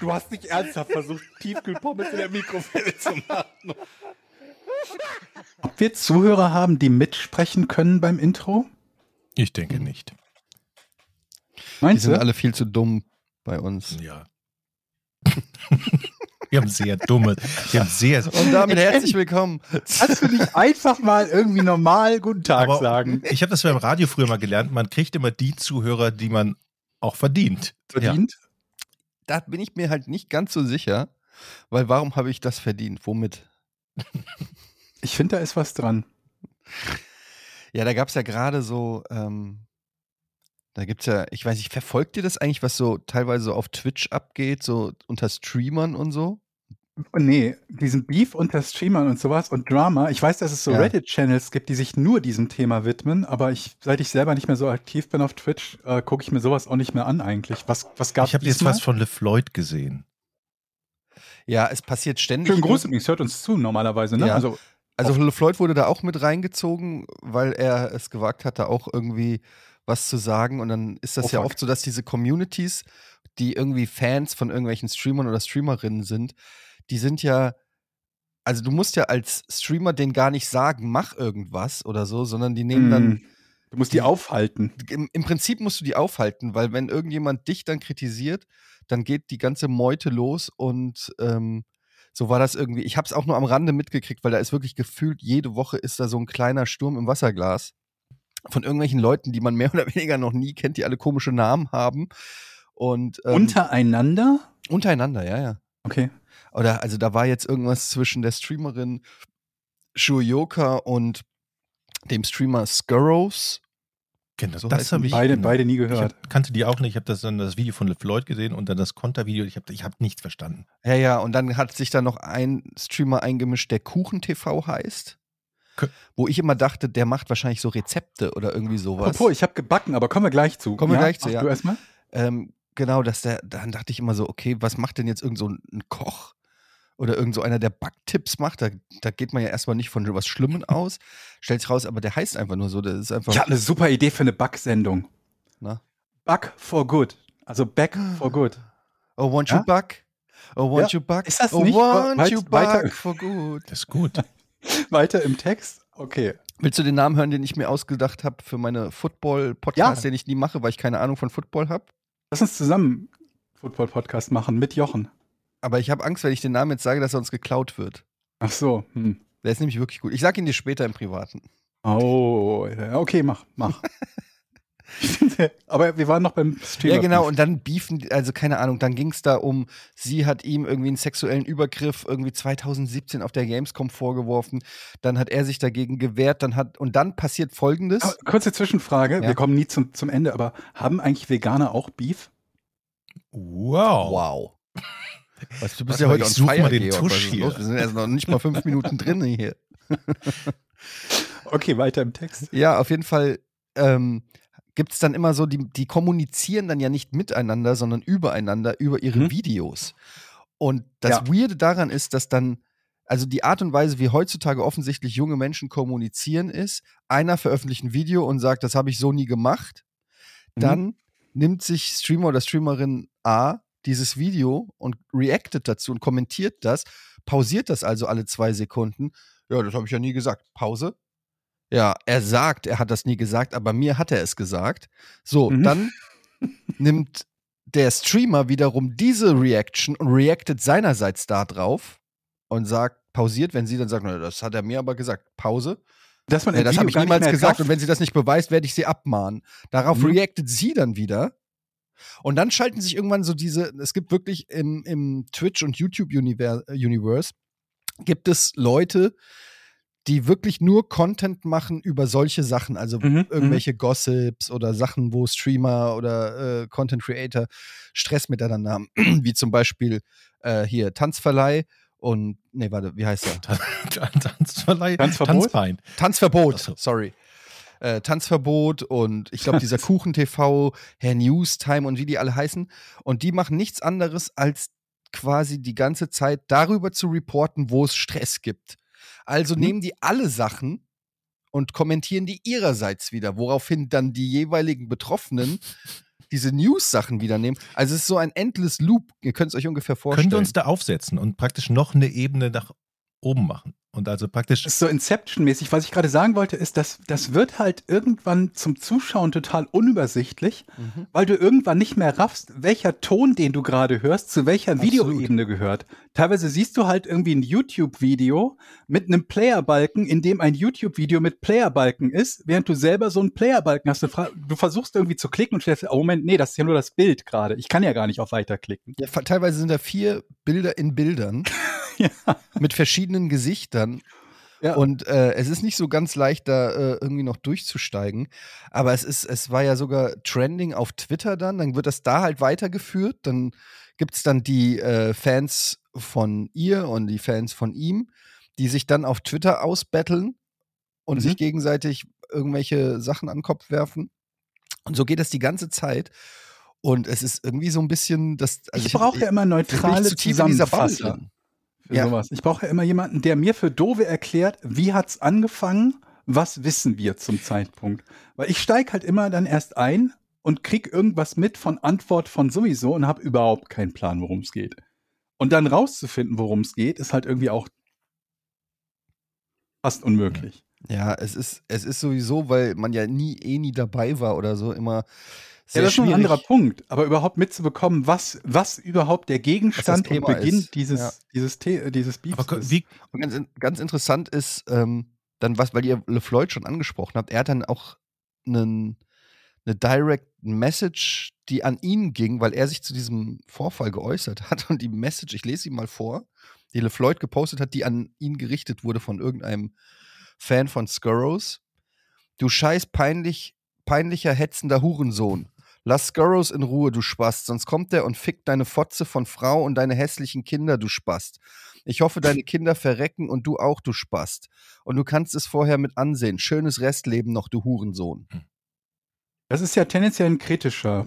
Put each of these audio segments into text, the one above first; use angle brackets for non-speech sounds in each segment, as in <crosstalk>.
Du hast nicht ernsthaft versucht, Tiefkühlpommes in der Mikrowelle zu machen. Ob wir Zuhörer haben, die mitsprechen können beim Intro? Ich denke nicht. Die Meinst sind du? alle viel zu dumm bei uns. Ja. <laughs> Wir haben sehr dumme, wir haben sehr, Und damit herzlich willkommen. Kannst du nicht einfach mal irgendwie normal Guten Tag aber sagen? ich habe das beim Radio früher mal gelernt, man kriegt immer die Zuhörer, die man auch verdient. Verdient? Da bin ich mir halt nicht ganz so sicher, weil warum habe ich das verdient? Womit? Ich finde, da ist was dran. Ja, da gab es ja gerade so, ähm, da gibt es ja, ich weiß nicht, verfolgt ihr das eigentlich, was so teilweise so auf Twitch abgeht, so unter Streamern und so? Oh, Nee, diesen Beef unter Streamern und sowas und Drama. Ich weiß, dass es so Ja. Reddit-Channels gibt, die sich nur diesem Thema widmen, aber ich, seit ich selber nicht mehr so aktiv bin auf Twitch, äh, gucke ich mir sowas auch nicht mehr an eigentlich. Was, was gab Ich habe jetzt was von LeFloid gesehen. Ja, es passiert ständig. Schönen Gruß übrigens, hört uns zu normalerweise, ne? Ja. Also, Also LeFloid wurde da auch mit reingezogen, weil er es gewagt hat, da auch irgendwie was zu sagen. Und dann ist das Oh, ja fuck. oft so, dass diese Communities, die irgendwie Fans von irgendwelchen Streamern oder Streamerinnen sind, die sind ja, also du musst ja als Streamer den gar nicht sagen, mach irgendwas oder so, sondern die nehmen dann, mh, du musst die die- aufhalten. im, im Prinzip musst du die aufhalten, weil wenn irgendjemand dich dann kritisiert, dann geht die ganze Meute los und ähm, so war das irgendwie. Ich habe es auch nur am Rande mitgekriegt, weil da ist wirklich gefühlt, jede Woche ist da so ein kleiner Sturm im Wasserglas von irgendwelchen Leuten, die man mehr <laughs> oder weniger noch nie kennt, die alle komische Namen haben. Und ähm, Untereinander? untereinander, ja, ja. Okay. Oder also da war jetzt irgendwas zwischen der Streamerin Shuyoka und dem Streamer Skurrows. Kennt So das habe ich Beide, genau. beide nie Ich gehört. hab, kannte die auch nicht. Ich habe das dann das Video von LeFloid gesehen und dann das Kontervideo. Ich habe ich hab nichts verstanden. Ja, ja, und dann hat sich da noch ein Streamer eingemischt, der Kuchen-TV heißt. Kö- Wo ich immer dachte, der macht wahrscheinlich so Rezepte oder irgendwie sowas. Apropos, ich habe gebacken, aber kommen wir gleich zu. Kommen wir gleich zu, Mach ja. Du erstmal? ähm, genau, dass der, dann dachte ich immer so, okay, was macht denn jetzt irgend so ein Koch? Oder irgend so einer, der Backtipps macht, da, da geht man ja erstmal nicht von was Schlimmen <laughs> aus. Stellt sich raus, aber der heißt einfach nur so, der ist einfach. Ich habe eine super Idee für eine Backsendung. Back for good. Also back for good. <gasps> Oh, want you Ja? back? Oh, want Ja. you back? Ist das oh, nicht want weit- you weiter- back for good? Das ist gut. <laughs> Weiter im Text? Okay. Willst du den Namen hören, den ich mir ausgedacht habe für meine Football-Podcast, Ja. den ich nie mache, weil ich keine Ahnung von Football habe? Lass uns zusammen Football-Podcast machen mit Jochen. Aber ich habe Angst, wenn ich den Namen jetzt sage, dass er uns geklaut wird. Ach so. Hm. Der ist nämlich wirklich gut. Ich sage ihn dir später im Privaten. Oh, ja, okay, mach, mach. <laughs> aber wir waren noch beim Streamer. Ja, genau. Und dann beefen, die- also keine Ahnung, dann ging es da um, sie hat ihm irgendwie einen sexuellen Übergriff irgendwie 2017 auf der Gamescom vorgeworfen. Dann hat er sich dagegen gewehrt. Dann hat, und dann passiert folgendes. Aber kurze Zwischenfrage, Ja. wir kommen nie zum, zum Ende, aber haben eigentlich Veganer auch Beef? Wow. Wow. Was, du bist Was, ja heute ich on such mal den Georg. Tusch hier. Wir sind erst noch nicht mal fünf Minuten drin hier. Okay, weiter im Text. Ja, auf jeden Fall ähm, gibt es dann immer so, die, die kommunizieren dann ja nicht miteinander, sondern übereinander über ihre Mhm. Videos. Und das Ja. Weirde daran ist, dass dann, also die Art und Weise, wie heutzutage offensichtlich junge Menschen kommunizieren, ist, einer veröffentlicht ein Video und sagt, das habe ich so nie gemacht. Mhm. Dann nimmt sich Streamer oder Streamerin A dieses Video und reactet dazu und kommentiert das, pausiert das also alle zwei Sekunden. Ja, das habe ich ja nie gesagt. Pause. Ja, er sagt, er hat das nie gesagt, aber mir hat er es gesagt. So, Mhm. dann <laughs> nimmt der Streamer wiederum diese Reaction und reactet seinerseits da drauf und sagt, pausiert, wenn sie dann sagt, "Na, das hat er mir aber gesagt. Pause. Dass man Ja, das habe ich niemals gesagt und wenn sie das nicht beweist, werde ich sie abmahnen. Darauf Mhm. reactet sie dann wieder. Und dann schalten sich irgendwann so diese, es gibt wirklich im, im Twitch- und YouTube-Universe, gibt es Leute, die wirklich nur Content machen über solche Sachen, also Mhm, irgendwelche Gossips oder Sachen, wo Streamer oder äh, Content Creator Stress miteinander haben, <clears throat> wie zum Beispiel äh, hier Tanzverleih Und, nee, warte, wie heißt der? <laughs> Tanzverleih, Tanzverbot? Tanzverbot, so. sorry. Äh, Tanzverbot und ich glaube, dieser <laughs> Kuchen-TV, Herr Newstime und wie die alle heißen. Und die machen nichts anderes, als quasi die ganze Zeit darüber zu reporten, wo es Stress gibt. Also Mhm. nehmen die alle Sachen und kommentieren die ihrerseits wieder, woraufhin dann die jeweiligen Betroffenen <laughs> diese News-Sachen wieder nehmen. Also es ist so ein endless Loop. Ihr könnt es euch ungefähr vorstellen. Können wir uns da aufsetzen und praktisch noch eine Ebene nach oben machen? Und also praktisch. Das ist so Inception-mäßig. Was ich gerade sagen wollte, ist, dass das wird halt irgendwann zum Zuschauen total unübersichtlich, Mhm. weil du irgendwann nicht mehr raffst, welcher Ton, den du gerade hörst, zu welcher. Videoebene gehört. Teilweise siehst du halt irgendwie ein YouTube-Video mit einem Playerbalken, in dem ein YouTube-Video mit Playerbalken ist, während du selber so einen Playerbalken hast. Du, du versuchst irgendwie zu klicken und stellst, oh Moment, nee, das ist ja nur das Bild gerade. Ich kann ja gar nicht auf Weiterklicken. Ja, teilweise sind da vier Bilder in Bildern <laughs> <laughs> Ja. mit verschiedenen Gesichtern. Ja. Und äh, es ist nicht so ganz leicht, da äh, irgendwie noch durchzusteigen. Aber es ist, es war ja sogar trending auf Twitter dann. Dann wird das da halt weitergeführt. Dann gibt es dann die äh, Fans von ihr und die Fans von ihm, die sich dann auf Twitter ausbetteln und Mhm. sich gegenseitig irgendwelche Sachen an den Kopf werfen. Und so geht das die ganze Zeit. Und es ist irgendwie so ein bisschen das. also ich brauche ja immer bin ich neutrale zu tief in für Ja. sowas. Ich brauche ja immer jemanden, der mir für Dove erklärt, wie hat's angefangen, was wissen wir zum Zeitpunkt. Weil ich steige halt immer dann erst ein und krieg irgendwas mit von Antwort von sowieso und habe überhaupt keinen Plan, worum es geht. Und dann rauszufinden, worum es geht, ist halt irgendwie auch fast unmöglich. Ja, es ist, es ist sowieso, weil man ja nie, eh nie dabei war oder so, immer sehr Ja, das ist noch ein schwierig. anderer Punkt. Aber überhaupt mitzubekommen, was, was überhaupt der Gegenstand und Beginn ist. dieses, Ja. dieses, The dieses Beefs Aber ist. wie, Und ganz, ganz interessant ist, ähm, dann was, weil ihr LeFloid schon angesprochen habt, er hat dann auch einen, eine Direct Message, die an ihn ging, weil er sich zu diesem Vorfall geäußert hat. Und die Message, ich lese sie mal vor, die LeFloid gepostet hat, die an ihn gerichtet wurde von irgendeinem Fan von Skurrows. Du scheiß peinlich, peinlicher, hetzender Hurensohn. Lass Skurrows in Ruhe, du Spast, sonst kommt er und fickt deine Fotze von Frau und deine hässlichen Kinder, du Spast. Ich hoffe, deine Kinder verrecken und du auch, du Spast. Und du kannst es vorher mit ansehen. Schönes Restleben noch, du Hurensohn. Das ist ja tendenziell ein kritischer,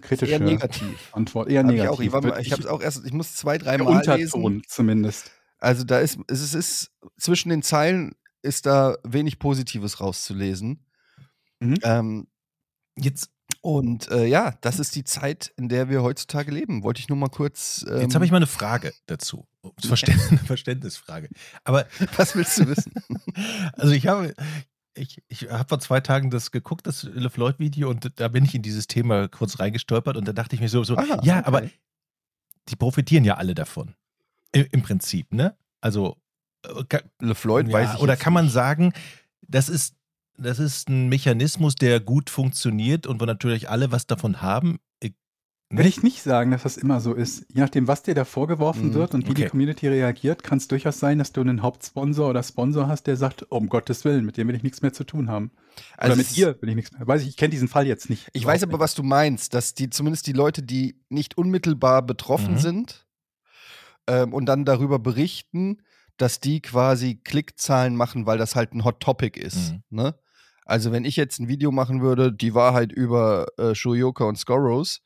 kritische Eher negativ. Antwort. Eher Hab ich negativ. auch. Ich, mal- ich habe es auch erst, ich muss zwei, drei der Mal Unterton lesen. zumindest. Also da ist, es ist, es ist zwischen den Zeilen ist da wenig Positives rauszulesen. Mhm. Ähm, jetzt und äh, ja, das ist die Zeit, in der wir heutzutage leben. Wollte ich nur mal kurz. Ähm, jetzt habe ich mal eine Frage dazu. <laughs> Verständ, eine <laughs> Verständnisfrage. Aber <laughs> Was willst du wissen? Also ich habe, ich, ich habe vor zwei Tagen das geguckt, das LeFloid-Video, und da bin ich in dieses Thema kurz reingestolpert und da dachte ich mir so, so Ah, ja, okay. aber die profitieren ja alle davon. Im, im Prinzip, ne? Also, äh, ka- LeFloid ja, weiß ich oder kann man sagen, das ist, das ist ein Mechanismus, der gut funktioniert und wo natürlich alle was davon haben. Ich, Will ich nicht sagen, dass das immer so ist. Je nachdem, was dir da vorgeworfen Mhm, wird und wie die okay. Community reagiert, kann es durchaus sein, dass du einen Hauptsponsor oder Sponsor hast, der sagt, um Gottes Willen, mit dem will ich nichts mehr zu tun haben. Oder Also mit es- ihr will ich nichts mehr. Weiß ich, ich kenne diesen Fall jetzt nicht. Ich weiß aber, was du meinst, dass die zumindest die Leute, die nicht unmittelbar betroffen Mhm. sind ähm, und dann darüber berichten, dass die quasi Klickzahlen machen, weil das halt ein Hot Topic ist. Mhm. Ne? Also wenn ich jetzt ein Video machen würde, die Wahrheit über äh, Shoyoka und Scorrows,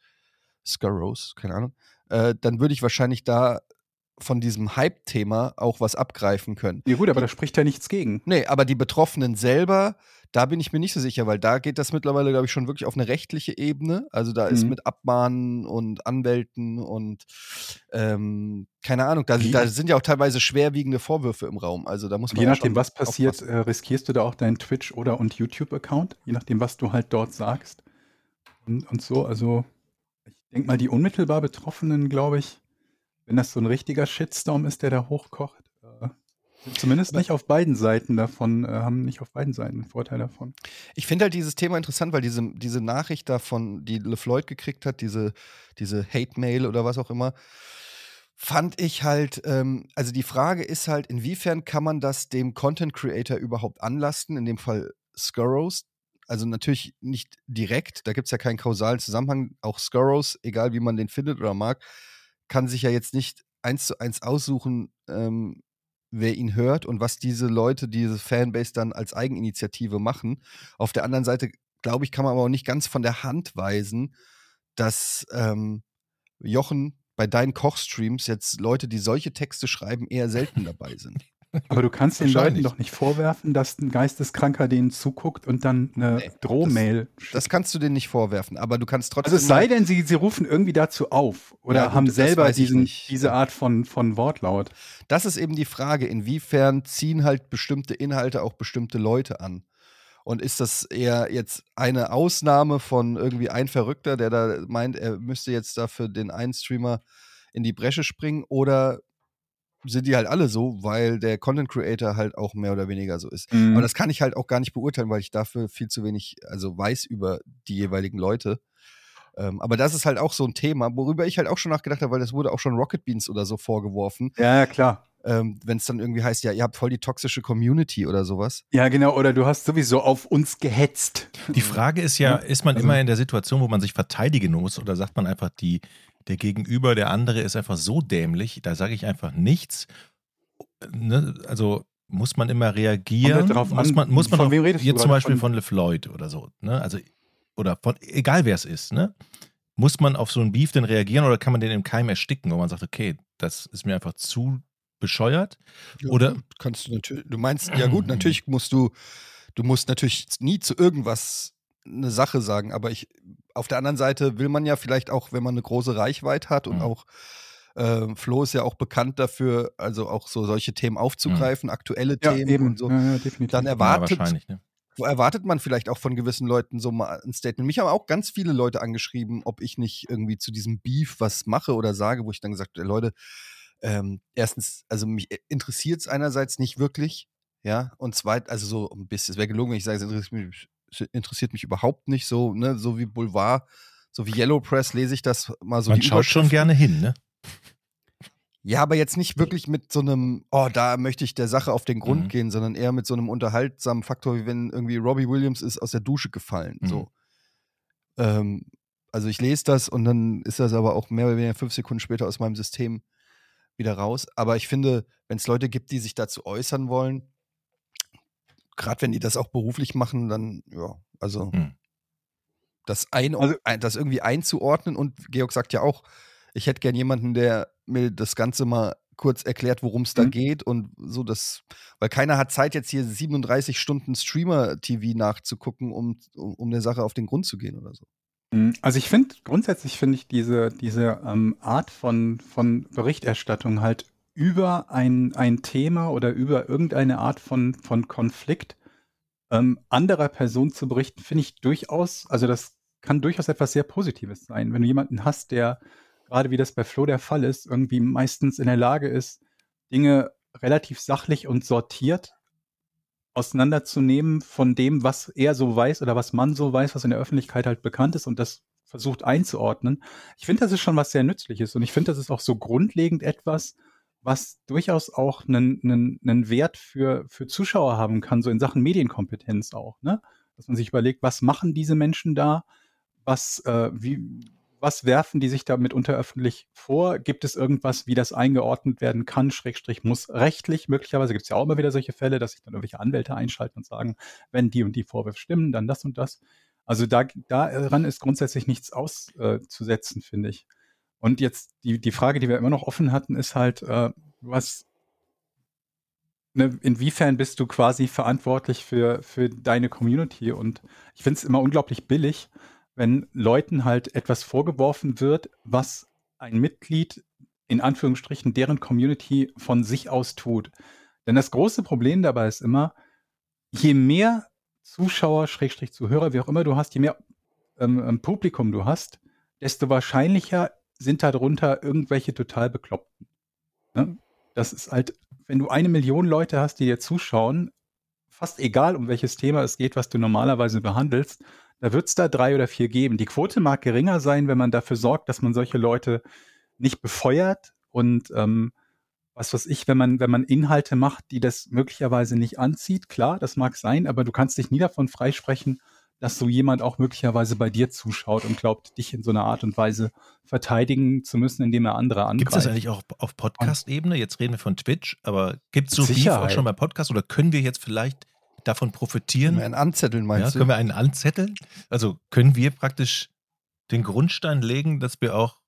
Scorrows, keine Ahnung, äh, dann würde ich wahrscheinlich da von diesem Hype-Thema auch was abgreifen können. Ja gut, aber da spricht ja nichts gegen. Nee, aber die Betroffenen selber, da bin ich mir nicht so sicher, weil da geht das mittlerweile, glaube ich, schon wirklich auf eine rechtliche Ebene. Also da ist Mhm. mit Abmahnen und Anwälten und ähm, keine Ahnung, da, da sind ja auch teilweise schwerwiegende Vorwürfe im Raum. Also da muss man Je ja nachdem, schon was passiert, äh, riskierst du da auch deinen Twitch- oder und YouTube-Account, je nachdem, was du halt dort sagst. Und, und so, also ich denke mal, die unmittelbar Betroffenen, glaube ich, wenn das so ein richtiger Shitstorm ist, der da hochkocht, zumindest nicht auf beiden Seiten davon, äh, haben nicht auf beiden Seiten einen Vorteil davon. Ich finde halt dieses Thema interessant, weil diese, diese Nachricht davon, die LeFloid gekriegt hat, diese, diese Hate-Mail oder was auch immer, fand ich halt, ähm, also die Frage ist halt, inwiefern kann man das dem Content Creator überhaupt anlasten, in dem Fall Skurrows. Also natürlich nicht direkt, da gibt es ja keinen kausalen Zusammenhang. Auch Skurrows, egal wie man den findet oder mag, kann sich ja jetzt nicht eins zu eins aussuchen, ähm, wer ihn hört und was diese Leute, diese Fanbase dann als Eigeninitiative machen. Auf der anderen Seite, glaube ich, kann man aber auch nicht ganz von der Hand weisen, dass ähm, Jochen bei deinen Kochstreams jetzt Leute, die solche Texte schreiben, eher selten dabei sind. Aber du kannst den Leuten doch nicht vorwerfen, dass ein Geisteskranker denen zuguckt und dann eine Nee, Drohmail schickt. Das kannst du denen nicht vorwerfen, aber du kannst trotzdem. Also es sei denn, sie, sie rufen irgendwie dazu auf oder Ja, gut, haben das selber diesen, diese Art von, von Wortlaut. das ist eben die Frage, inwiefern ziehen halt bestimmte Inhalte auch bestimmte Leute an? Und ist das eher jetzt eine Ausnahme von irgendwie ein Verrückter, der da meint, er müsste jetzt dafür den einen Streamer in die Bresche springen? Oder sind die halt alle so, weil der Content Creator halt auch mehr oder weniger so ist? Mhm. Aber das kann ich halt auch gar nicht beurteilen, weil ich dafür viel zu wenig, also weiß über die jeweiligen Leute. Ähm, aber das ist halt auch so ein Thema, worüber ich halt auch schon nachgedacht habe, weil das wurde auch schon Rocket Beans oder so vorgeworfen Ja, ja, klar. ähm, wenn es dann irgendwie heißt, ja, ihr habt voll die toxische Community oder sowas. Ja, genau. Oder du hast sowieso auf uns gehetzt. Die Frage ist ja, ist man Also- immer in der Situation, wo man sich verteidigen muss oder sagt man einfach, die, der Gegenüber, der andere ist einfach so dämlich, da sage ich einfach nichts. Ne? Also muss man immer reagieren? Halt drauf muss an, man, muss man von wem redest jetzt zum? Beispiel Von- von LeFloid oder so, ne? Also, oder von, egal wer es ist, ne? Muss man auf so einen Beef denn reagieren oder kann man den im Keim ersticken, wo man sagt, okay, das ist mir einfach zu bescheuert? Oder kannst du natürlich, du meinst, ja gut, <clears throat> natürlich musst du, du musst natürlich nie zu irgendwas eine Sache sagen, aber ich, auf der anderen Seite will man ja vielleicht auch, wenn man eine große Reichweite hat und Mhm. auch äh, Flo ist ja auch bekannt dafür, also auch so solche Themen aufzugreifen, aktuelle Ja, Themen eben. und so. Ja, ja, definitiv. Dann ja, erwartet, wahrscheinlich, ne? erwartet man vielleicht auch von gewissen Leuten so mal ein Statement. Mich haben auch ganz viele Leute angeschrieben, ob ich nicht irgendwie zu diesem Beef was mache oder sage, wo ich dann gesagt habe, Leute, ähm, erstens, also mich interessiert es einerseits nicht wirklich, ja, und zweitens, also so ein bisschen, es wäre gelogen, wenn ich sage, es interessiert mich, interessiert mich überhaupt nicht so, ne, so wie Boulevard, so wie Yellow Press lese ich das mal so man die schaut schon gerne hin, ne? Ja, aber jetzt nicht wirklich mit so einem, oh, da möchte ich der Sache auf den Grund Mhm. gehen, sondern eher mit so einem unterhaltsamen Faktor, wie wenn irgendwie Robbie Williams ist aus der Dusche gefallen. Mhm. So. Ähm, also ich lese das und dann ist das aber auch mehr oder weniger fünf Sekunden später aus meinem System wieder raus. Aber ich finde, wenn es Leute gibt, die sich dazu äußern wollen, gerade wenn die das auch beruflich machen, dann, ja, also Mhm. das, ein, Also- ein, das irgendwie einzuordnen und Georg sagt ja auch, ich hätte gern jemanden, der mir das Ganze mal kurz erklärt, worum es da Mhm. geht und so das, weil keiner hat Zeit, jetzt hier 37 Stunden Streamer-TV nachzugucken, um, um, um der Sache auf den Grund zu gehen oder so. Mhm. Also ich finde, grundsätzlich finde ich diese, diese ähm, Art von, von Berichterstattung halt über ein, ein Thema oder über irgendeine Art von, von Konflikt ähm, anderer Person zu berichten, finde ich durchaus, also das kann durchaus etwas sehr Positives sein. Wenn du jemanden hast, der, gerade wie das bei Flo der Fall ist, irgendwie meistens in der Lage ist, Dinge relativ sachlich und sortiert auseinanderzunehmen von dem, was er so weiß oder was man so weiß, was in der Öffentlichkeit halt bekannt ist und das versucht einzuordnen. Ich finde, das ist schon was sehr Nützliches und ich finde, das ist auch so grundlegend etwas, was durchaus auch einen, einen, einen Wert für, für Zuschauer haben kann, so in Sachen Medienkompetenz auch, ne? Dass man sich überlegt, was machen diese Menschen da? Was, äh, wie, was werfen die sich da mitunter öffentlich vor? Gibt es irgendwas, wie das eingeordnet werden kann, Schrägstrich muss rechtlich? Möglicherweise gibt es ja auch immer wieder solche Fälle, dass sich dann irgendwelche Anwälte einschalten und sagen, wenn die und die Vorwürfe stimmen, dann das und das. Also da, daran ist grundsätzlich nichts auszusetzen, finde ich. Und jetzt die, die Frage, die wir immer noch offen hatten, ist halt, äh, was, ne, inwiefern bist du quasi verantwortlich für, für deine Community? Und ich finde es immer unglaublich billig, wenn Leuten halt etwas vorgeworfen wird, was ein Mitglied in Anführungsstrichen deren Community von sich aus tut. Denn das große Problem dabei ist immer, je mehr Zuschauer, Schrägstrich Zuhörer, wie auch immer du hast, je mehr ähm, ähm, Publikum du hast, desto wahrscheinlicher sind darunter irgendwelche total Bekloppten. Ne? Das ist halt, wenn du eine Million Leute hast, die dir zuschauen, fast egal, um welches Thema es geht, was du normalerweise behandelst, da wird es da drei oder vier geben. Die Quote mag geringer sein, wenn man dafür sorgt, dass man solche Leute nicht befeuert und ähm, was weiß ich, wenn man, wenn man Inhalte macht, die das möglicherweise nicht anzieht, klar, das mag sein, aber du kannst dich nie davon freisprechen, dass so jemand auch möglicherweise bei dir zuschaut und glaubt, dich in so einer Art und Weise verteidigen zu müssen, indem er andere angreift. Gibt es das eigentlich auch auf Podcast-Ebene? Jetzt reden wir von Twitch, aber gibt es so Beef auch schon bei Podcast oder können wir jetzt vielleicht davon profitieren? Können wir einen anzetteln, Ja, meinst können du? wir einen anzetteln? Also können wir praktisch den Grundstein legen, dass wir auch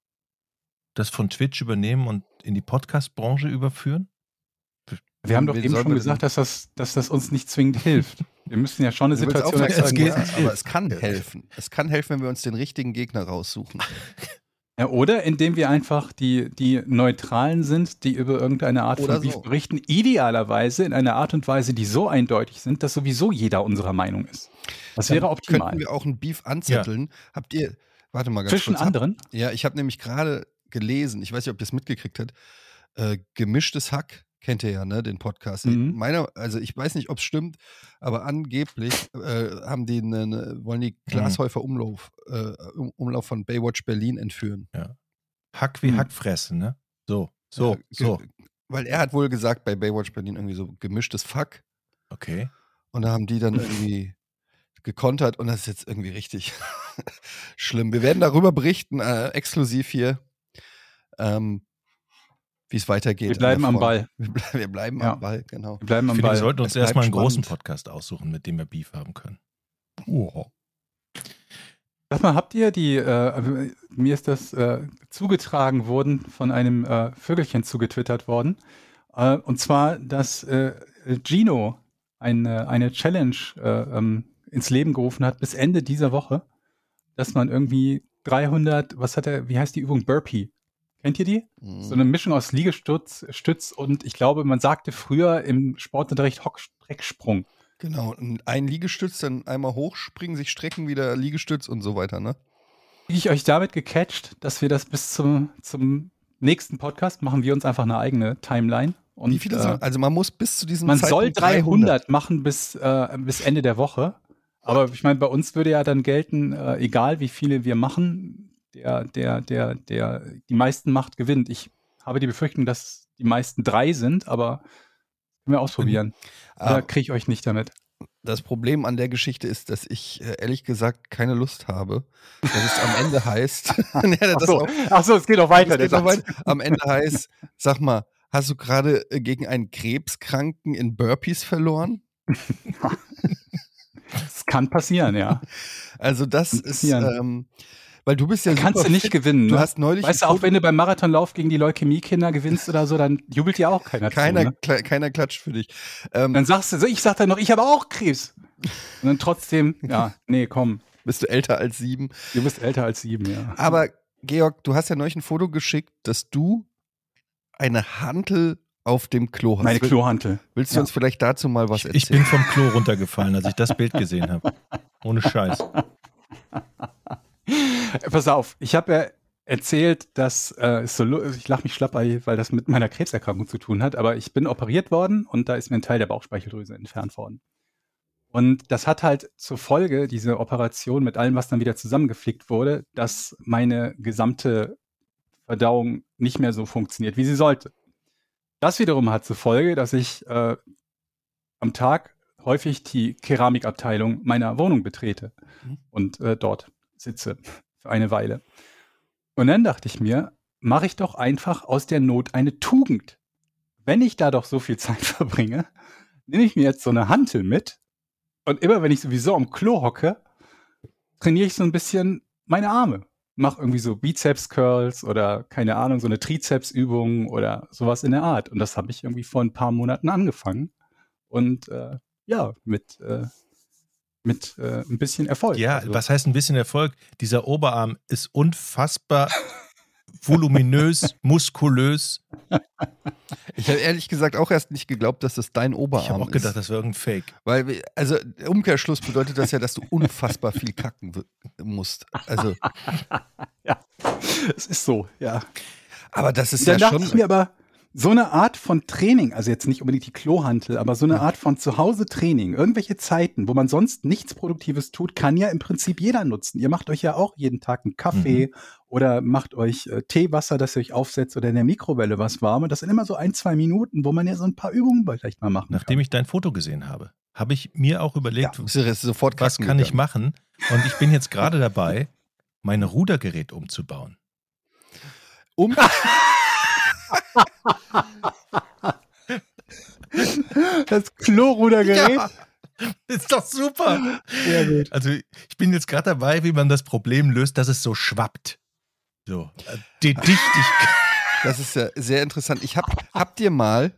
das von Twitch übernehmen und in die Podcast-Branche überführen? Wir haben doch Wie eben schon gesagt, dass das, dass das uns nicht zwingend hilft. Wir müssen ja schon eine Situation auch es sagen, geht- ja, aber es kann helfen. Es kann helfen, wenn wir uns den richtigen Gegner raussuchen. Ja, oder indem wir einfach die, die Neutralen sind, die über irgendeine Art Oder von Beef so. berichten, idealerweise in einer Art und Weise, die so eindeutig sind, dass sowieso jeder unserer Meinung ist. Das wäre Dann optimal. Könnten wir auch einen Beef anzetteln. Habt ihr, warte mal ganz Zwischen kurz. Habt- anderen? Ja, ich habe nämlich gerade gelesen, ich weiß nicht, ob ihr es mitgekriegt habt, äh, gemischtes Hack, kennt ihr ja, ne, den Podcast. Mhm. Meiner, also ich weiß nicht, ob es stimmt, aber angeblich äh, haben die eine, eine, wollen die Glashäufer Umlauf, äh, Um- Umlauf von Baywatch Berlin entführen. Hack wie Hm. Hackfressen, ne? So, so, Ja, so. Weil er hat wohl gesagt bei Baywatch Berlin irgendwie so gemischtes Fuck Okay. und da haben die dann <laughs> irgendwie gekontert und das ist jetzt irgendwie richtig <laughs> schlimm. Wir werden darüber berichten, äh, exklusiv hier, ähm, wie es weitergeht. Wir bleiben am. Ball. Wir, ble wir bleiben Ja. am Ball, genau. Wir bleiben am finde, wir Ball. sollten uns erstmal einen großen spannend. Podcast aussuchen, mit dem wir Beef haben können. Oh. Sag mal, habt ihr die, äh, mir ist das äh, zugetragen worden, von einem äh, Vögelchen zugetwittert worden. Äh, und zwar, dass äh, Gino eine, eine Challenge äh, ähm, ins Leben gerufen hat bis Ende dieser Woche, dass man irgendwie 300, was hat er, wie heißt die Übung? Burpee. Kennt ihr die? Mhm. So eine Mischung aus Liegestütz Stütz und ich glaube, man sagte früher im Sportunterricht Hockstrecksprung. Genau, ein Liegestütz, dann einmal hochspringen, sich strecken, wieder Liegestütz und so weiter, ne? Kriege ich euch damit gecatcht, dass wir das bis zum, zum nächsten Podcast machen wir uns einfach eine eigene Timeline. Und, Wie viele äh, also man muss bis zu diesem man soll Zeitpunkt 300 machen bis, äh, bis Ende der Woche. Aber ich meine, bei uns würde ja dann gelten, äh, egal wie viele wir machen, der, der, der, der die meisten macht, gewinnt. Ich habe die Befürchtung, dass die meisten drei sind, aber können wir ausprobieren. <laughs> Ah, Da kriege ich euch nicht damit. Das Problem an der Geschichte ist, dass ich äh, ehrlich gesagt keine Lust habe, dass es am Ende heißt, <laughs> ja, das Ach so, auch, ach so, es geht auch weiter. geht weit, am Ende heißt, sag mal, hast du gerade äh, gegen einen Krebskranken in Burpees verloren? <laughs> Das kann passieren, ja. Also das ist, ähm, weil du bist ja Kannst super du nicht fit. gewinnen. Du ne? hast neulich Weißt du, auch wenn du beim Marathonlauf gegen die Leukämie-Kinder gewinnst oder so, dann jubelt ja auch keiner keiner, zu. Ne? kle- keiner klatscht für dich. Ähm, Dann sagst du so, ich sag dann noch, ich habe auch Krebs. Und dann trotzdem, <laughs> ja, nee, komm, bist du älter als sieben. du bist älter als sieben, ja. Aber Georg, du hast ja neulich ein Foto geschickt, dass du eine Hantel auf dem Klo hast. Meine Klohantel. Willst du Ja. uns vielleicht dazu mal was erzählen? Ich bin vom Klo runtergefallen, als ich das Bild gesehen habe. Ohne Scheiß. <laughs> <laughs> Pass auf, ich habe ja erzählt, dass äh, so, ich lache mich schlapp, weil weil das mit meiner Krebserkrankung zu tun hat, aber ich bin operiert worden und da ist mir ein Teil der Bauchspeicheldrüse entfernt worden. Und das hat halt zur Folge, diese Operation mit allem, was dann wieder zusammengeflickt wurde, dass meine gesamte Verdauung nicht mehr so funktioniert, wie sie sollte. Das wiederum hat zur Folge, dass ich äh, am Tag häufig die Keramikabteilung meiner Wohnung betrete Mhm. und äh, dort sitze für eine Weile. Und dann dachte ich mir, mache ich doch einfach aus der Not eine Tugend. Wenn ich da doch so viel <laughs> Zeit verbringe, nehme ich mir jetzt so eine Hantel mit und immer wenn ich sowieso am Klo hocke, trainiere ich so ein bisschen meine Arme. Mach irgendwie so Bizeps-Curls oder keine Ahnung, so eine Trizepsübung oder sowas in der Art. Und das habe ich irgendwie vor ein paar Monaten angefangen. Und äh, ja, mit, äh, mit äh, ein bisschen Erfolg. Ja, Also- was heißt ein bisschen Erfolg? Dieser Oberarm ist unfassbar voluminös, <laughs> muskulös. Ich habe ehrlich gesagt auch erst nicht geglaubt, dass das dein Oberarm Ich habe auch gedacht, ist. das wäre irgendein Fake. Weil, also der Umkehrschluss bedeutet das ja, dass du unfassbar viel kacken musst. Also, <laughs> Es ist so, ja. aber das ist Dann ja dachte schon. ich mir aber, so eine Art von Training, also jetzt nicht unbedingt die Klohantel, aber so eine Art von Zuhause-Training, irgendwelche Zeiten, wo man sonst nichts Produktives tut, kann ja im Prinzip jeder nutzen. Ihr macht euch ja auch jeden Tag einen Kaffee oder macht euch äh, Teewasser, das ihr euch aufsetzt oder in der Mikrowelle was warm. Und das sind immer so ein, zwei Minuten, wo man ja so ein paar Übungen vielleicht mal machen Nachdem kann. ich dein Foto gesehen habe, habe ich mir auch überlegt, ja sofort was kann ich machen? Und ich bin jetzt gerade dabei, mein Rudergerät umzubauen. Um, <laughs> Das Klorudergerät. ja, Ist doch super. Sehr gut. Also ich bin jetzt gerade dabei, wie man das Problem löst, dass es so schwappt. So, die Dichtigkeit. das ist ja sehr interessant. Ich hab, habt ihr mal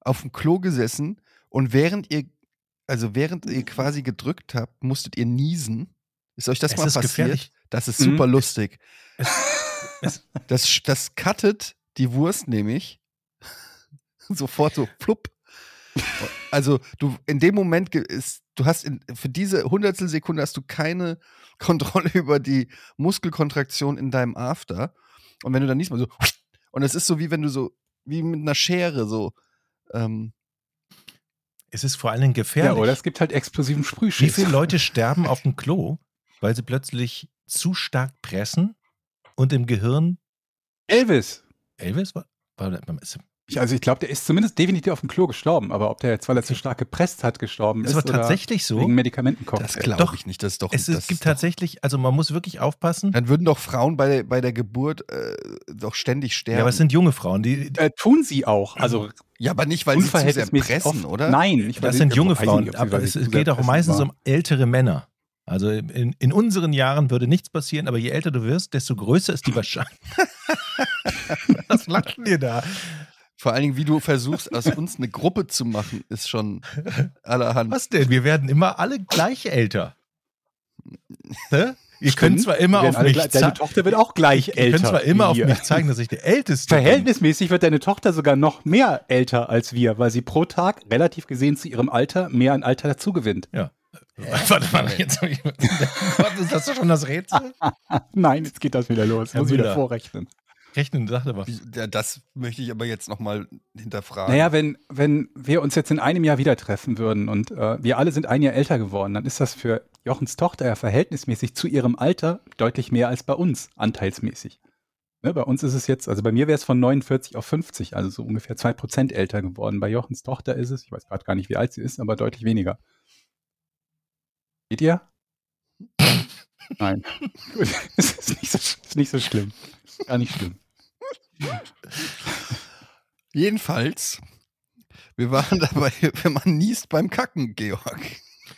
auf dem Klo gesessen und während ihr, also während ihr quasi gedrückt habt, musstet ihr niesen? Ist euch das Es mal passiert? gefährlich. Das ist Mhm. super lustig. es- das, das cuttet die Wurst nämlich <laughs> sofort so plupp. Also du in dem Moment ist, du hast in, für diese Hundertstel Sekunde hast du keine Kontrolle <laughs> über die Muskelkontraktion in deinem After. Und wenn du dann nicht mal so <laughs> und es ist so wie wenn du so wie mit einer Schere so ähm, Es ist vor allen Dingen Ja, gefährlich. oder es gibt halt explosiven Sprühschiss. Wie viele Leute sterben auf dem Klo, weil sie plötzlich zu stark pressen und im Gehirn. Elvis. Elvis war. war ist, Ich, also ich glaube, der ist zumindest definitiv auf dem Klo gestorben, aber ob der jetzt, weil er zu stark gepresst hat, gestorben ist ist aber oder tatsächlich so. wegen Medikamentencocktail. das glaube ich nicht, das ist doch Es das ist, gibt tatsächlich, also man muss wirklich aufpassen. dann würden doch Frauen bei der, bei der Geburt äh, doch ständig sterben. Ja, aber es sind junge Frauen, die, Äh, tun sie auch. Also Ja, aber nicht, weil sie zu sehr pressen, oft. oder? Nein, nicht, weil das sind junge Frauen, nicht, aber es, geht auch meistens war. um ältere Männer. Also in, in unseren Jahren würde nichts passieren, aber je älter du wirst, desto größer ist die Wahrscheinlichkeit. <laughs> <laughs> Was lachen ihr da? Vor allen Dingen, wie du versuchst, aus uns eine Gruppe zu machen, ist schon allerhand. Was denn? Wir werden immer alle gleich älter. Ne? Ihr könnt zwar immer auf mich gleich- Deine zeigen. Tochter wird auch gleich Ihr älter. könnt zwar immer auf mich zeigen, dass ich der Älteste bin. Verhältnismäßig wird deine Tochter sogar noch mehr älter als wir, weil sie pro Tag relativ gesehen zu ihrem Alter mehr an Alter dazu gewinnt. <laughs> Warte mal, jetzt ich, <laughs> ist das schon das Rätsel? Nein, jetzt geht das wieder los. Herr Muss wieder vorrechnen. Rechnen, sagte was. Das möchte ich aber jetzt nochmal hinterfragen. Naja, wenn, wenn wir uns jetzt in einem Jahr wieder treffen würden und äh, wir alle sind ein Jahr älter geworden, dann ist das für Jochens Tochter ja verhältnismäßig zu ihrem Alter deutlich mehr als bei uns, anteilsmäßig. Ne, bei uns ist es jetzt, also bei mir wäre es von 49 auf 50, also so ungefähr 2% älter geworden. Bei Jochens Tochter ist es, ich weiß gerade gar nicht, wie alt sie ist, aber deutlich weniger. Geht ihr? <laughs> Nein. <laughs> Gut, <laughs> es ist nicht so, ist nicht so schlimm. Gar nicht schlimm. <laughs> Jedenfalls, wir waren dabei, <laughs> wenn man niest beim Kacken, Georg.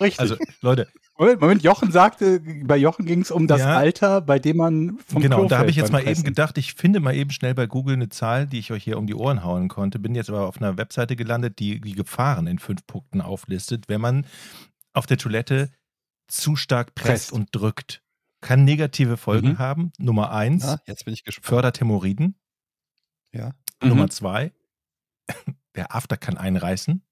Richtig. Also, Leute, Moment, Moment, Jochen sagte, bei Jochen ging es um das Ja. Alter, bei dem man vom genau, Klo da habe ich jetzt mal eben Pressen. gedacht, ich finde mal eben schnell bei Google eine Zahl, die ich euch hier um die Ohren hauen konnte. Bin jetzt aber auf einer Webseite gelandet, die die Gefahren in fünf Punkten auflistet, wenn man auf der Toilette zu stark presst, Presst. und drückt. Kann negative Folgen Mhm. haben. Nummer eins, Na, jetzt bin ich gespannt. fördert Hämorrhoiden. Ja. Mhm. Nummer zwei, <laughs> der After kann einreißen.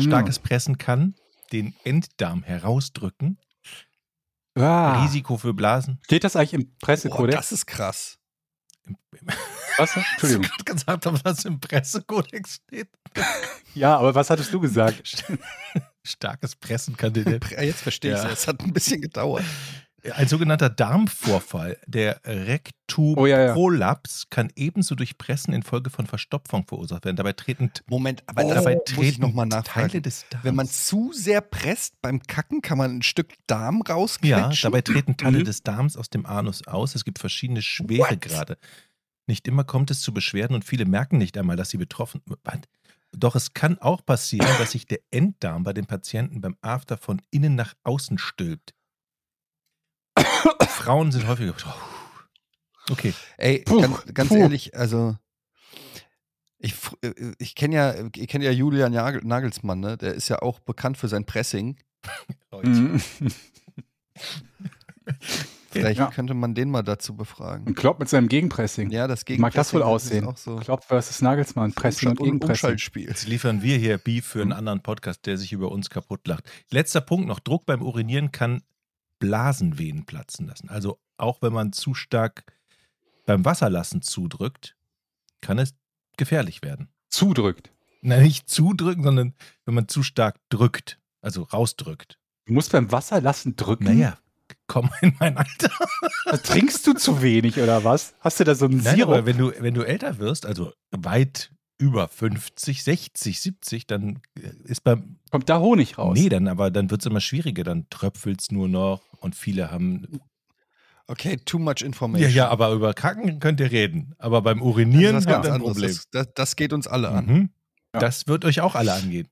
Starkes Pressen kann den Enddarm herausdrücken. Ah, Risiko für Blasen. steht das eigentlich im Boah, Pressekodex? das ist krass. <laughs> was? Entschuldigung. Hast du gerade gesagt, aber was im Pressekodex steht? <laughs> Ja, aber was hattest du gesagt? Starkes Pressen kann den Ja, Jetzt verstehe ich Ja. es. Es hat ein bisschen gedauert. Ein sogenannter Darmvorfall, der Oh, ja, ja. Rektumprolaps, kann ebenso durch Pressen infolge von Verstopfung verursacht werden. Dabei treten, Moment, aber Oh, dabei treten nochmal Teile nachfragen. des Darms. Wenn man zu sehr presst beim Kacken, kann man ein Stück Darm ja, rausquetschen. dabei treten Teile Mhm. des Darms aus dem Anus aus. Es gibt verschiedene Schweregrade. Nicht immer kommt es zu Beschwerden und viele merken nicht einmal, dass sie betroffen Was? Doch es kann auch passieren, dass sich der Enddarm bei den Patienten beim After von innen nach außen stülpt. Frauen sind häufiger. Okay. Ey, Puh, ganz, ganz puh. ehrlich, also ich, äh, ich kenne ja, ihr kennt ja Julian Nagel, Nagelsmann, ne? Der ist ja auch bekannt für sein Pressing. <laughs> Leute. Mhm. <laughs> Vielleicht Ja. könnte man den mal dazu befragen. Und Klopp mit seinem Gegenpressing. Ja, das Wie mag das wohl Gegenpressing, aussehen? Das so Klopp versus Nagelsmann, Pressing und Gegenpressing. Umschaltspiel. Jetzt liefern wir hier Beef für einen Mhm. anderen Podcast, der sich über uns kaputt lacht. Letzter Punkt noch: Druck beim Urinieren kann Blasenvenen platzen lassen. Also auch wenn man zu stark beim Wasserlassen zudrückt, kann es gefährlich werden. Zudrückt. Na, nicht zudrücken, sondern wenn man zu stark drückt, also rausdrückt. Du musst beim Wasser lassen drücken. Naja, komm in mein Alter. Trinkst du zu wenig oder was? Hast du da so einen Nein, Sirup? aber wenn du, wenn du älter wirst, also weit über 50, 60, 70, dann äh, ist beim. Kommt da Honig raus? Nee, dann, aber dann wird es immer schwieriger. Dann tröpfelt es nur noch und viele haben. Okay, too much Ja, information. ja, aber über Kacken könnt ihr reden. Aber beim das ist Urinieren habt ganz ihr ein anderes. Problem. Das, das, das geht uns alle an. Mhm. Ja. Das wird euch auch alle angehen.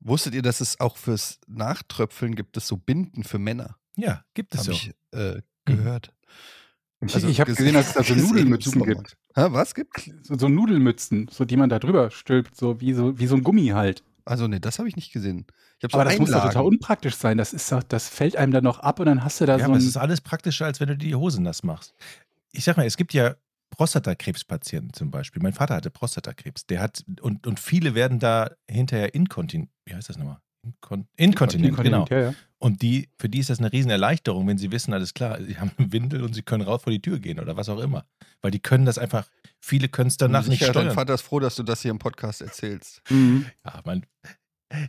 Wusstet ihr, dass es auch fürs Nachtröpfeln gibt es so Binden für Männer? Ja, gibt es Habe so. ich äh, gehört. Ich, Also ich habe ges- gesehen, dass es da so Nudelmützen gibt. Hä, was gibt's? So, so Nudelmützen, so die man da drüber stülpt, so wie so, wie so ein Gummi halt. Also nee, das habe ich nicht gesehen. Ich so Aber das muss doch Einlagen. total unpraktisch sein. Das ist doch, das fällt einem dann noch ab und dann hast du da Ja, so aber es ist alles praktischer, als wenn du die Hose nass machst. Ich sag mal, es gibt ja Prostatakrebspatienten zum Beispiel. Mein Vater hatte Prostatakrebs. Der hat, und, und viele werden da hinterher inkontinent. Wie heißt das nochmal? Inkon inkontinent, genau. Ja, ja. Und die, für die ist das eine riesen Erleichterung, wenn sie wissen, alles klar, sie haben eine Windel und sie können raus vor die Tür gehen oder was auch immer. Weil die können das einfach, viele können es danach nicht steuern. Vater ist froh, dass du das hier im Podcast erzählst. Mhm. Ja, man,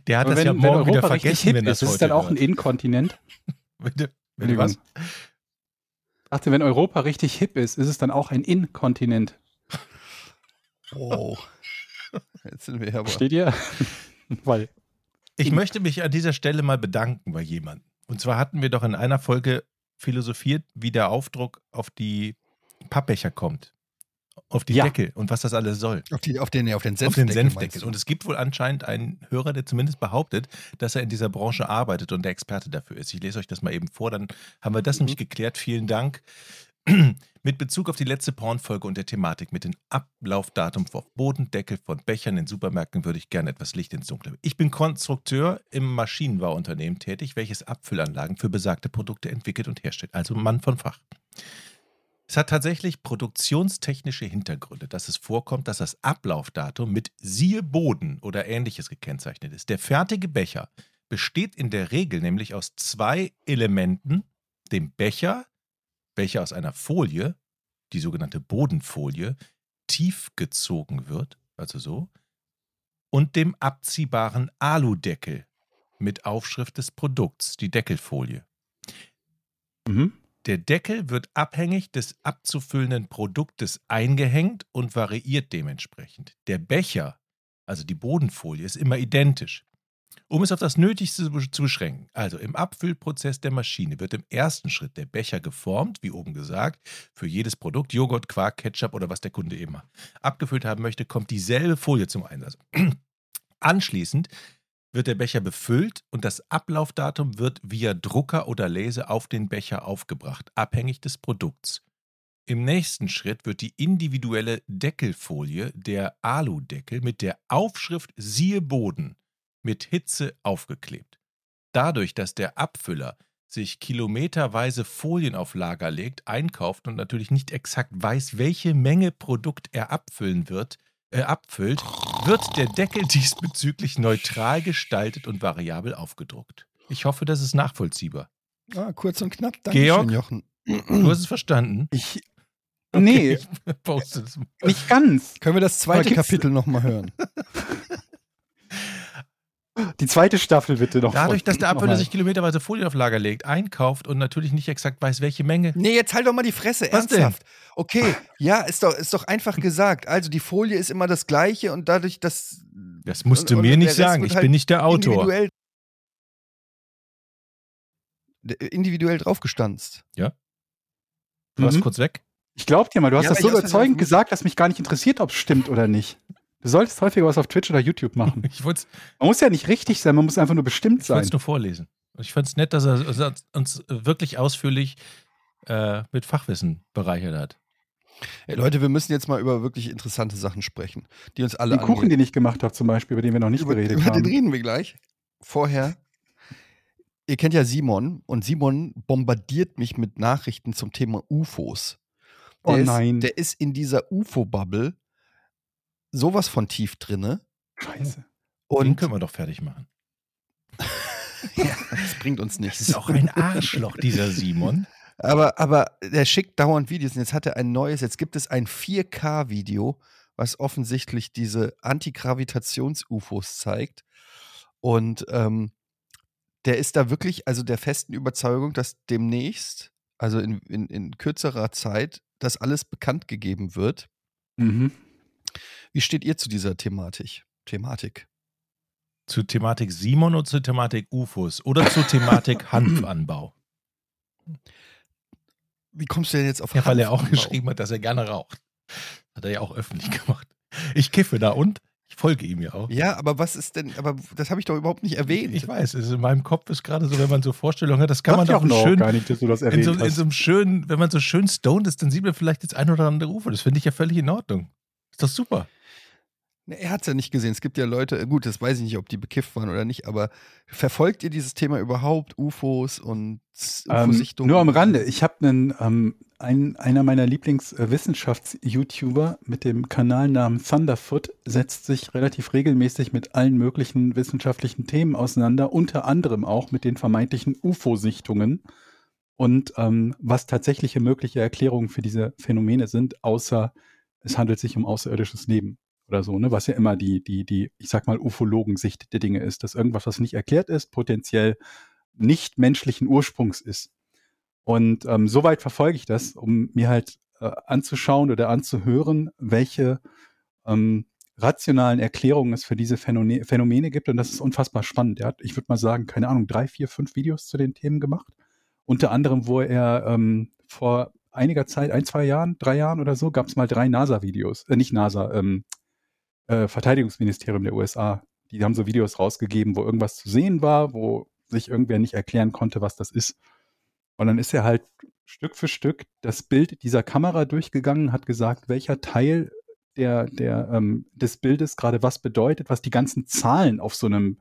der hat Aber das wenn, ja wenn morgen wieder Europa richtig vergessen, hip wenn das ist, ist dann auch ein. Inkontinent. <laughs> Bitte, bitte was? Ich dachte, wenn Europa richtig hip ist, ist es dann auch ein Inkontinent. Oh. <laughs> Jetzt sind wir aber. Versteht ihr? <laughs> Weil. Ich In- möchte mich an dieser Stelle mal bedanken bei jemandem. Und zwar hatten wir doch in einer Folge philosophiert, wie der Aufdruck auf die Pappbecher kommt. Auf die Ja. Deckel und was das alles soll. Auf, die, auf den, auf den auf Senfdeckel. den meinst Senfdeckel. Und es gibt wohl anscheinend einen Hörer, der zumindest behauptet, dass er in dieser Branche arbeitet und der Experte dafür ist. Ich lese euch das mal eben vor, dann haben wir das Mhm. nämlich geklärt. Vielen Dank. Mit Bezug auf die letzte Pornfolge und der Thematik mit dem Ablaufdatum auf Bodendeckel von Bechern in Supermärkten würde ich gerne etwas Licht ins Dunkle. Ich bin Konstrukteur im Maschinenbauunternehmen tätig, welches Abfüllanlagen für besagte Produkte entwickelt und herstellt. Also Mann von Fach. Es hat tatsächlich produktionstechnische Hintergründe, dass es vorkommt, dass das Ablaufdatum mit siehe Boden oder ähnliches gekennzeichnet ist. Der fertige Becher besteht in der Regel nämlich aus zwei Elementen, dem Becher, welcher aus einer Folie, die sogenannte Bodenfolie, tief gezogen wird, also so, und dem abziehbaren Aludeckel mit Aufschrift des Produkts, die Deckelfolie. Mhm. Der Deckel wird abhängig des abzufüllenden Produktes eingehängt und variiert dementsprechend. Der Becher, also die Bodenfolie, ist immer identisch. Um es auf das Nötigste zu beschränken, also im Abfüllprozess der Maschine wird im ersten Schritt der Becher geformt, wie oben gesagt, für jedes Produkt, Joghurt, Quark, Ketchup oder was der Kunde immer abgefüllt haben möchte, kommt dieselbe Folie zum Einsatz. <clears throat> Anschließend wird der Becher befüllt und das Ablaufdatum wird via Drucker oder Laser auf den Becher aufgebracht, abhängig des Produkts. Im nächsten Schritt wird die individuelle Deckelfolie, der Aludeckel, mit der Aufschrift Siehe Boden mit Hitze aufgeklebt. Dadurch, dass der Abfüller sich kilometerweise Folien auf Lager legt, einkauft und natürlich nicht exakt weiß, welche Menge Produkt er abfüllen wird, äh, abfüllt, wird der Deckel <laughs> diesbezüglich neutral gestaltet und variabel aufgedruckt. Ich hoffe, das ist nachvollziehbar. Ah, kurz und knapp. Georg? Dankeschön, Jochen. Du hast es verstanden? Ich. Nee, Ich <laughs> poste das mal. nicht ganz. Können wir das zweite Kapitel nochmal hören? <laughs> Die zweite Staffel bitte noch. Dadurch, dass der Abfüller sich kilometerweise Folien auf Lager legt, einkauft und natürlich nicht exakt weiß, welche Menge. Nee, jetzt halt doch mal die Fresse, Was denn? ernsthaft. Okay, ja, ist doch, ist doch einfach gesagt. Also die Folie ist immer das gleiche und dadurch, dass. Das musst du und- und mir der nicht sagen. Ich halt bin nicht der Autor. Individuell, individuell draufgestanzt. Du warst Mhm. kurz weg. Ich glaub dir mal, du hast Ja, das so überzeugend gesagt, dass mich gar nicht interessiert, ob es stimmt oder nicht. Du solltest häufiger was auf Twitch oder YouTube machen. <laughs> Ich wollte Man muss ja nicht richtig sein, man muss einfach nur bestimmt sein. es nur vorlesen. Ich fand es nett, dass er uns- wirklich ausführlich äh, mit Fachwissen bereichert hat. Ey, Leute, wir müssen jetzt mal über wirklich interessante Sachen sprechen, die uns alle Den Kuchen, angehen. den ich gemacht habe zum Beispiel, über den wir noch nicht über, geredet über den haben. reden wir gleich. Vorher, ihr kennt ja Simon und Simon bombardiert mich mit Nachrichten zum Thema UFOs. Oh Der nein. Ist, der ist in dieser UFO-Bubble sowas von tief drinne. Scheiße. Den Und können wir doch fertig machen. <laughs> ja, das bringt uns Das nichts. ist auch ein Arschloch, dieser Simon. <laughs> Aber, aber der schickt dauernd Videos und jetzt hat er ein neues, jetzt gibt es ein 4K-Video, was offensichtlich diese Antigravitations-UFOs zeigt. Und ähm, der ist da wirklich, also der festen Überzeugung, dass demnächst, also in, in, in kürzerer Zeit, das alles bekannt gegeben wird. Mhm. Wie steht ihr zu dieser Thematik? Thematik? Zu Thematik Simon oder zur Thematik UFOs oder zur Thematik <laughs> Hanfanbau? Wie kommst du denn jetzt auf Ja, weil er auch geschrieben hat, dass er gerne raucht. Hat er ja auch öffentlich gemacht. Ich kiffe da und ich folge ihm ja auch. Ja, aber was ist denn, aber das habe ich doch überhaupt nicht erwähnt. Ich weiß, es ist in meinem Kopf ist gerade so, wenn man so Vorstellungen hat, das kann Sag man doch schön, gar nicht, dass du das in erwähnt so, in hast. so einem schönen, wenn man so schön stoned ist, dann sieht man vielleicht jetzt ein oder andere Rufe. Das finde ich ja völlig in Ordnung. Ist doch super. Ne, Er hat es ja nicht gesehen. Es gibt ja Leute, gut, das weiß ich nicht, ob die bekifft waren oder nicht, aber verfolgt ihr dieses Thema überhaupt? UFOs und Ähm, UFO-Sichtungen? nur am Rande. Ich habe einen, ähm, ein, einer meiner Lieblings-Wissenschafts-YouTuber mit dem Kanalnamen Thunderfoot setzt sich relativ regelmäßig mit allen möglichen wissenschaftlichen Themen auseinander, unter anderem auch mit den vermeintlichen UFO-Sichtungen und ähm, was tatsächliche mögliche Erklärungen für diese Phänomene sind, außer es handelt sich um außerirdisches Leben oder so, ne? Was ja immer die, die, die, ich sag mal, Ufologensicht der Dinge ist, dass irgendwas, was nicht erklärt ist, potenziell nicht menschlichen Ursprungs ist. Und ähm, soweit verfolge ich das, um mir halt äh, anzuschauen oder anzuhören, welche ähm, rationalen Erklärungen es für diese Phänomene, Phänomene gibt. Und das ist unfassbar spannend. Er hat, ich würde mal sagen, keine Ahnung, drei, vier, fünf Videos zu den Themen gemacht. Unter anderem, wo er ähm, vor einiger Zeit, ein, zwei Jahren, drei Jahren oder so, gab es mal drei NASA-Videos, äh, nicht NASA, ähm, äh, Verteidigungsministerium der USA. Die haben so Videos rausgegeben, wo irgendwas zu sehen war, wo sich irgendwer nicht erklären konnte, was das ist. Und dann ist er halt Stück für Stück das Bild dieser Kamera durchgegangen, hat gesagt, welcher Teil der, der, ähm, des Bildes gerade was bedeutet, was die ganzen Zahlen auf so einem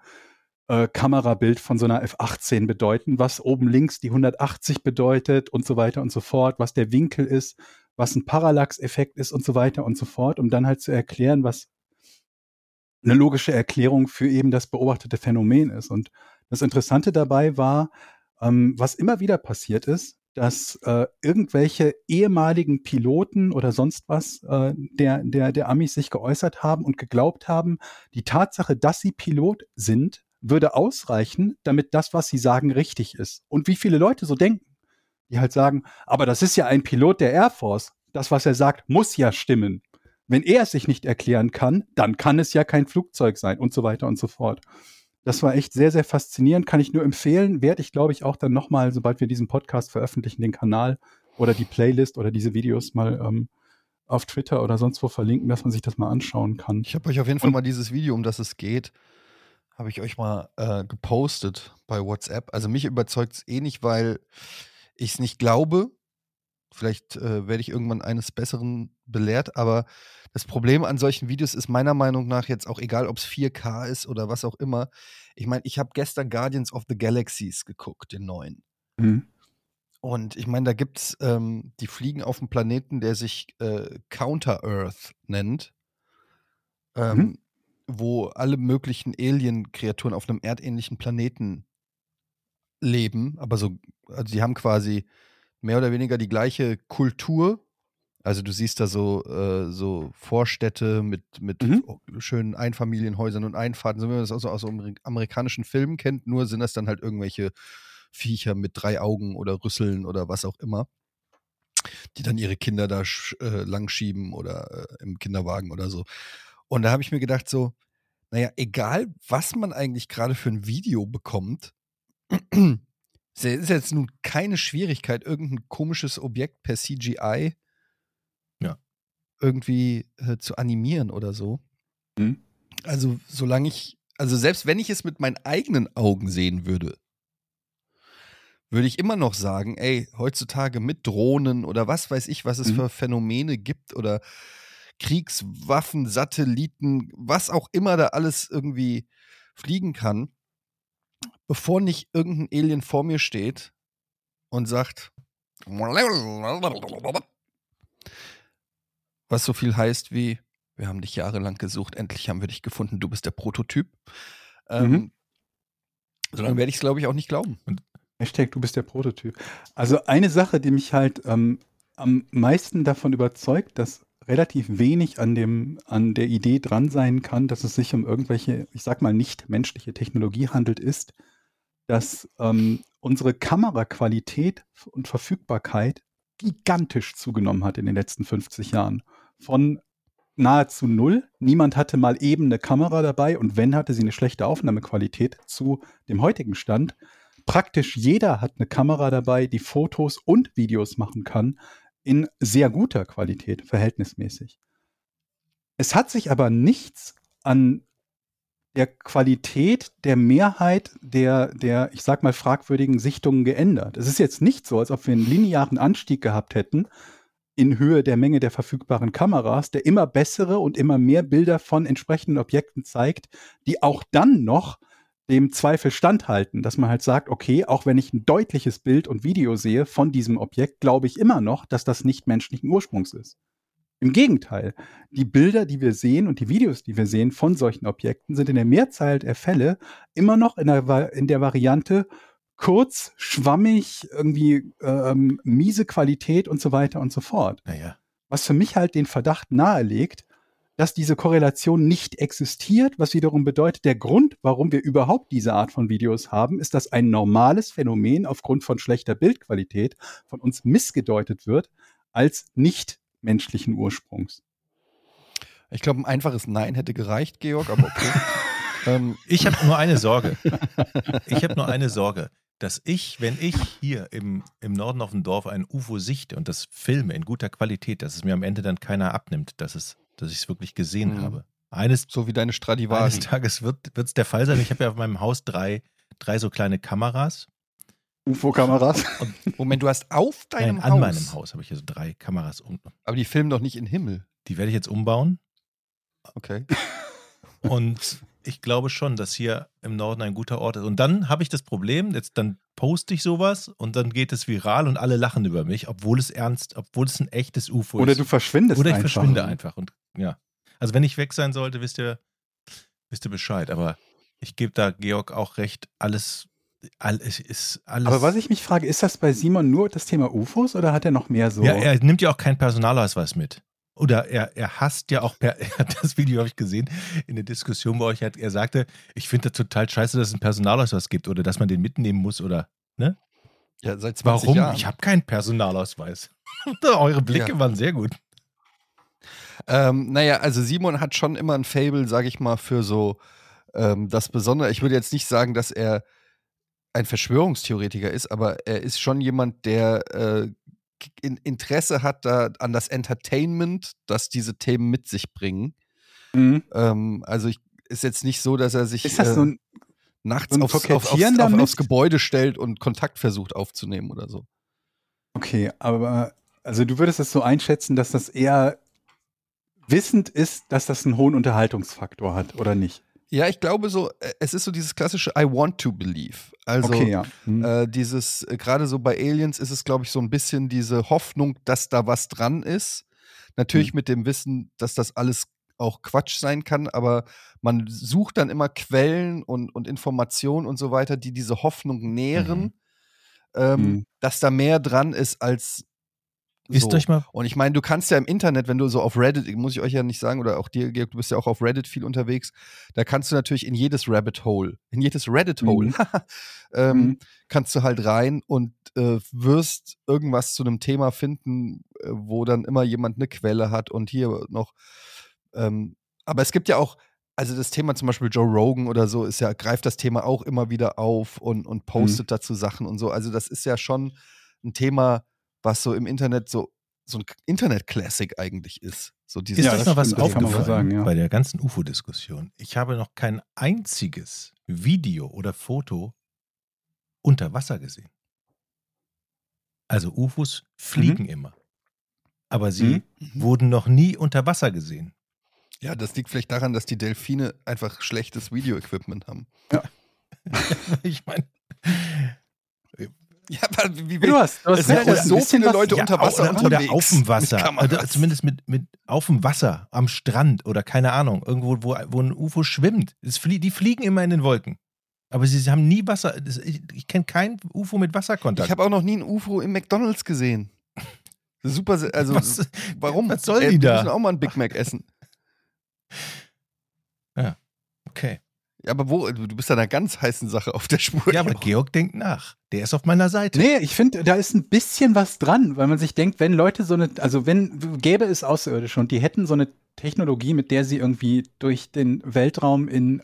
äh, Kamerabild von so einer F18 bedeuten, was oben links die 180 bedeutet und so weiter und so fort, was der Winkel ist, was ein Parallax-Effekt ist und so weiter und so fort, um dann halt zu erklären, was eine logische Erklärung für eben das beobachtete Phänomen ist. Und das Interessante dabei war, ähm, was immer wieder passiert ist, dass äh, irgendwelche ehemaligen Piloten oder sonst was äh, der, der, der Amis sich geäußert haben und geglaubt haben, die Tatsache, dass sie Pilot sind, würde ausreichen, damit das, was sie sagen, richtig ist. Und wie viele Leute so denken, die halt sagen, aber das ist ja ein Pilot der Air Force. Das, was er sagt, muss ja stimmen. Wenn er es sich nicht erklären kann, dann kann es ja kein Flugzeug sein und so weiter und so fort. Das war echt sehr, sehr faszinierend. Kann ich nur empfehlen. Werde ich, glaube ich, auch dann nochmal, sobald wir diesen Podcast veröffentlichen, den Kanal oder die Playlist oder diese Videos mal ähm, auf Twitter oder sonst wo verlinken, dass man sich das mal anschauen kann. Ich habe euch auf jeden Fall Und- mal dieses Video, um das es geht, habe ich euch mal äh, gepostet bei WhatsApp. Also mich überzeugt es eh nicht, weil ich es nicht glaube. Vielleicht äh, werde ich irgendwann eines Besseren belehrt, aber das Problem an solchen Videos ist meiner Meinung nach jetzt auch egal, ob es 4K ist oder was auch immer. Ich meine, ich habe gestern Guardians of the Galaxies geguckt, den neuen. Mhm. Und ich meine, da gibt es, ähm, die fliegen auf einem Planeten, der sich äh, Counter-Earth nennt, ähm, Mhm. Wo alle möglichen Alien-Kreaturen auf einem erdähnlichen Planeten leben. Aber so, also die haben quasi mehr oder weniger die gleiche Kultur. Also du siehst da so, äh, so Vorstädte mit, mit Mhm. schönen Einfamilienhäusern und Einfahrten, so wie man das auch so aus amerikanischen Filmen kennt, nur sind das dann halt irgendwelche Viecher mit drei Augen oder Rüsseln oder was auch immer, die dann ihre Kinder da äh, langschieben oder äh, im Kinderwagen oder so. Und da habe ich mir gedacht, so, naja, egal, was man eigentlich gerade für ein Video bekommt, es ist jetzt nun keine Schwierigkeit, irgendein komisches Objekt per CGI Ja. irgendwie äh, zu animieren oder so. Mhm. Also, solange ich, also selbst wenn ich es mit meinen eigenen Augen sehen würde, würde ich immer noch sagen, ey, heutzutage mit Drohnen oder was weiß ich, was es Mhm. für Phänomene gibt oder Kriegswaffen, Satelliten, was auch immer da alles irgendwie fliegen kann, bevor nicht irgendein Alien vor mir steht und sagt, was so viel heißt wie, wir haben dich jahrelang gesucht, endlich haben wir dich gefunden, du bist der Prototyp. Ähm, Mhm. Solange werde ich es, glaube ich, auch nicht glauben. Hashtag, du bist der Prototyp. Also eine Sache, die mich halt ähm, am meisten davon überzeugt, dass relativ wenig an dem, an der Idee dran sein kann, dass es sich um irgendwelche, ich sag mal, nicht menschliche Technologie handelt, ist, dass ähm, unsere Kameraqualität und Verfügbarkeit gigantisch zugenommen hat in den letzten 50 Jahren. Von nahezu null. Niemand hatte mal eben eine Kamera dabei und wenn, hatte sie eine schlechte Aufnahmequalität zu dem heutigen Stand. Praktisch jeder hat eine Kamera dabei, die Fotos und Videos machen kann, in sehr guter Qualität, verhältnismäßig. Es hat sich aber nichts an der Qualität der Mehrheit der, der, ich sag mal, fragwürdigen Sichtungen geändert. Es ist jetzt nicht so, als ob wir einen linearen Anstieg gehabt hätten in Höhe der Menge der verfügbaren Kameras, der immer bessere und immer mehr Bilder von entsprechenden Objekten zeigt, die auch dann noch dem Zweifel standhalten, dass man halt sagt, okay, auch wenn ich ein deutliches Bild und Video sehe von diesem Objekt, glaube ich immer noch, dass das nicht menschlichen Ursprungs ist. Im Gegenteil, die Bilder, die wir sehen und die Videos, die wir sehen von solchen Objekten, sind in der Mehrzahl der Fälle immer noch in der, in der Variante kurz, schwammig, irgendwie ähm, miese Qualität und so weiter und so fort. Naja. Was für mich halt den Verdacht nahelegt, dass diese Korrelation nicht existiert, was wiederum bedeutet, der Grund, warum wir überhaupt diese Art von Videos haben, ist, dass ein normales Phänomen aufgrund von schlechter Bildqualität von uns missgedeutet wird als nicht menschlichen Ursprungs. Ich glaube, ein einfaches Nein hätte gereicht, Georg, aber okay. <laughs> ähm, ich habe nur eine Sorge. Ich habe nur eine Sorge, dass ich, wenn ich hier im, im Norden auf dem Dorf ein UFO sichte und das filme in guter Qualität, dass es mir am Ende dann keiner abnimmt, dass, es, dass ich es wirklich gesehen mhm. habe. Eines, so wie deine Stradivari. Eines Tages wird es der Fall sein. Ich habe ja auf meinem Haus drei, drei so kleine Kameras UFO-Kameras? Moment, du hast auf deinem Nein, Haus? an meinem Haus habe ich hier so drei Kameras. Um Aber die filmen doch nicht in Himmel. Die werde ich jetzt umbauen. Okay. <laughs> Und ich glaube schon, dass hier im Norden ein guter Ort ist. Und dann habe ich das Problem, jetzt dann poste ich sowas und dann geht es viral und alle lachen über mich, obwohl es ernst, obwohl es ein echtes UFO Oder ist. du verschwindest Oder ich einfach. verschwinde einfach. Und ja. Also wenn ich weg sein sollte, wisst ihr, wisst ihr Bescheid. Aber ich gebe da Georg auch recht, alles alles ist alles. Aber was ich mich frage, ist das bei Simon nur das Thema UFOs oder hat er noch mehr so? Ja, er nimmt ja auch keinen Personalausweis mit. Oder er, er hasst ja auch, <laughs> er, hat das Video habe ich gesehen in der Diskussion bei euch, er sagte, ich finde das total scheiße, dass es einen Personalausweis gibt oder dass man den mitnehmen muss oder, ne? Ja, seit 20 Warum? Jahren. Ich habe keinen Personalausweis. <laughs> Eure Blicke Ja. waren sehr gut. Ähm, naja, also Simon hat schon immer ein Fable, sage ich mal, für so ähm, das Besondere. Ich würde jetzt nicht sagen, dass er ein Verschwörungstheoretiker ist, aber er ist schon jemand, der äh, in Interesse hat da an das Entertainment, das diese Themen mit sich bringen. Mhm. Ähm, also ich, ist jetzt nicht so, dass er sich äh, so ein, nachts so aufs, auf, aufs, auf, aufs Gebäude stellt und Kontakt versucht aufzunehmen oder so. okay, aber also du würdest es so einschätzen, dass das eher wissend ist, dass das einen hohen Unterhaltungsfaktor hat, oder nicht? Ja, ich glaube so, äh, es ist so dieses klassische I want to believe. Also okay, ja. Hm. Äh, dieses, äh, gerade so bei Aliens ist es, glaube ich, so ein bisschen diese Hoffnung, dass da was dran ist. Natürlich Mhm. mit dem Wissen, dass das alles auch Quatsch sein kann, aber man sucht dann immer Quellen und, und Informationen und so weiter, die diese Hoffnung nähren, ähm, Mhm. dass da mehr dran ist als Ist so. euch mal. Und ich meine, du kannst ja im Internet, wenn du so auf Reddit, muss ich euch ja nicht sagen, oder auch dir, Georg, du bist ja auch auf Reddit viel unterwegs, da kannst du natürlich in jedes Rabbit Hole, in jedes Reddit Hole, Mhm. <laughs> ähm, Mhm. kannst du halt rein und äh, wirst irgendwas zu einem Thema finden, äh, wo dann immer jemand eine Quelle hat und hier noch. Ähm, aber es gibt ja auch, also das Thema zum Beispiel Joe Rogan oder so, ist ja, greift das Thema auch immer wieder auf und, und postet dazu Sachen und so. Also das ist ja schon ein Thema, was so im Internet so, so ein Internet-Classic eigentlich ist. So dieses Ist Ja, das noch was aufgefallen sagen, ja. bei der ganzen UFO-Diskussion? Ich habe noch kein einziges Video oder Foto unter Wasser gesehen. Also UFOs fliegen immer. Aber sie Mhm. wurden noch nie unter Wasser gesehen. Ja, das liegt vielleicht daran, dass die Delfine einfach schlechtes Video-Equipment haben. <laughs> ich meine, Ja, aber wie, Du hast, du hast es sind ja ein so viele was- Leute unter Wasser oder, oder unterwegs auf dem Wasser. Oder zumindest mit, mit auf dem Wasser, am Strand oder keine Ahnung, irgendwo, wo, wo ein UFO schwimmt. Es flie die fliegen immer in den Wolken. Aber sie haben nie Wasser. Ich ich kenne kein UFO mit Wasserkontakt. Ich habe auch noch nie ein UFO im McDonalds gesehen. Super, also Was- warum? was sollen Ey, die wir da? müssen auch mal einen Big Mac essen. Okay. Ja, aber wo? Du du bist an einer ganz heißen Sache auf der Spur. Ja, aber Georg denkt nach. Der ist auf meiner Seite. Nee, ich finde, da ist ein bisschen was dran, weil man sich denkt, wenn Leute so eine, also wenn, gäbe es Außerirdische und die hätten so eine Technologie, mit der sie irgendwie durch den Weltraum in,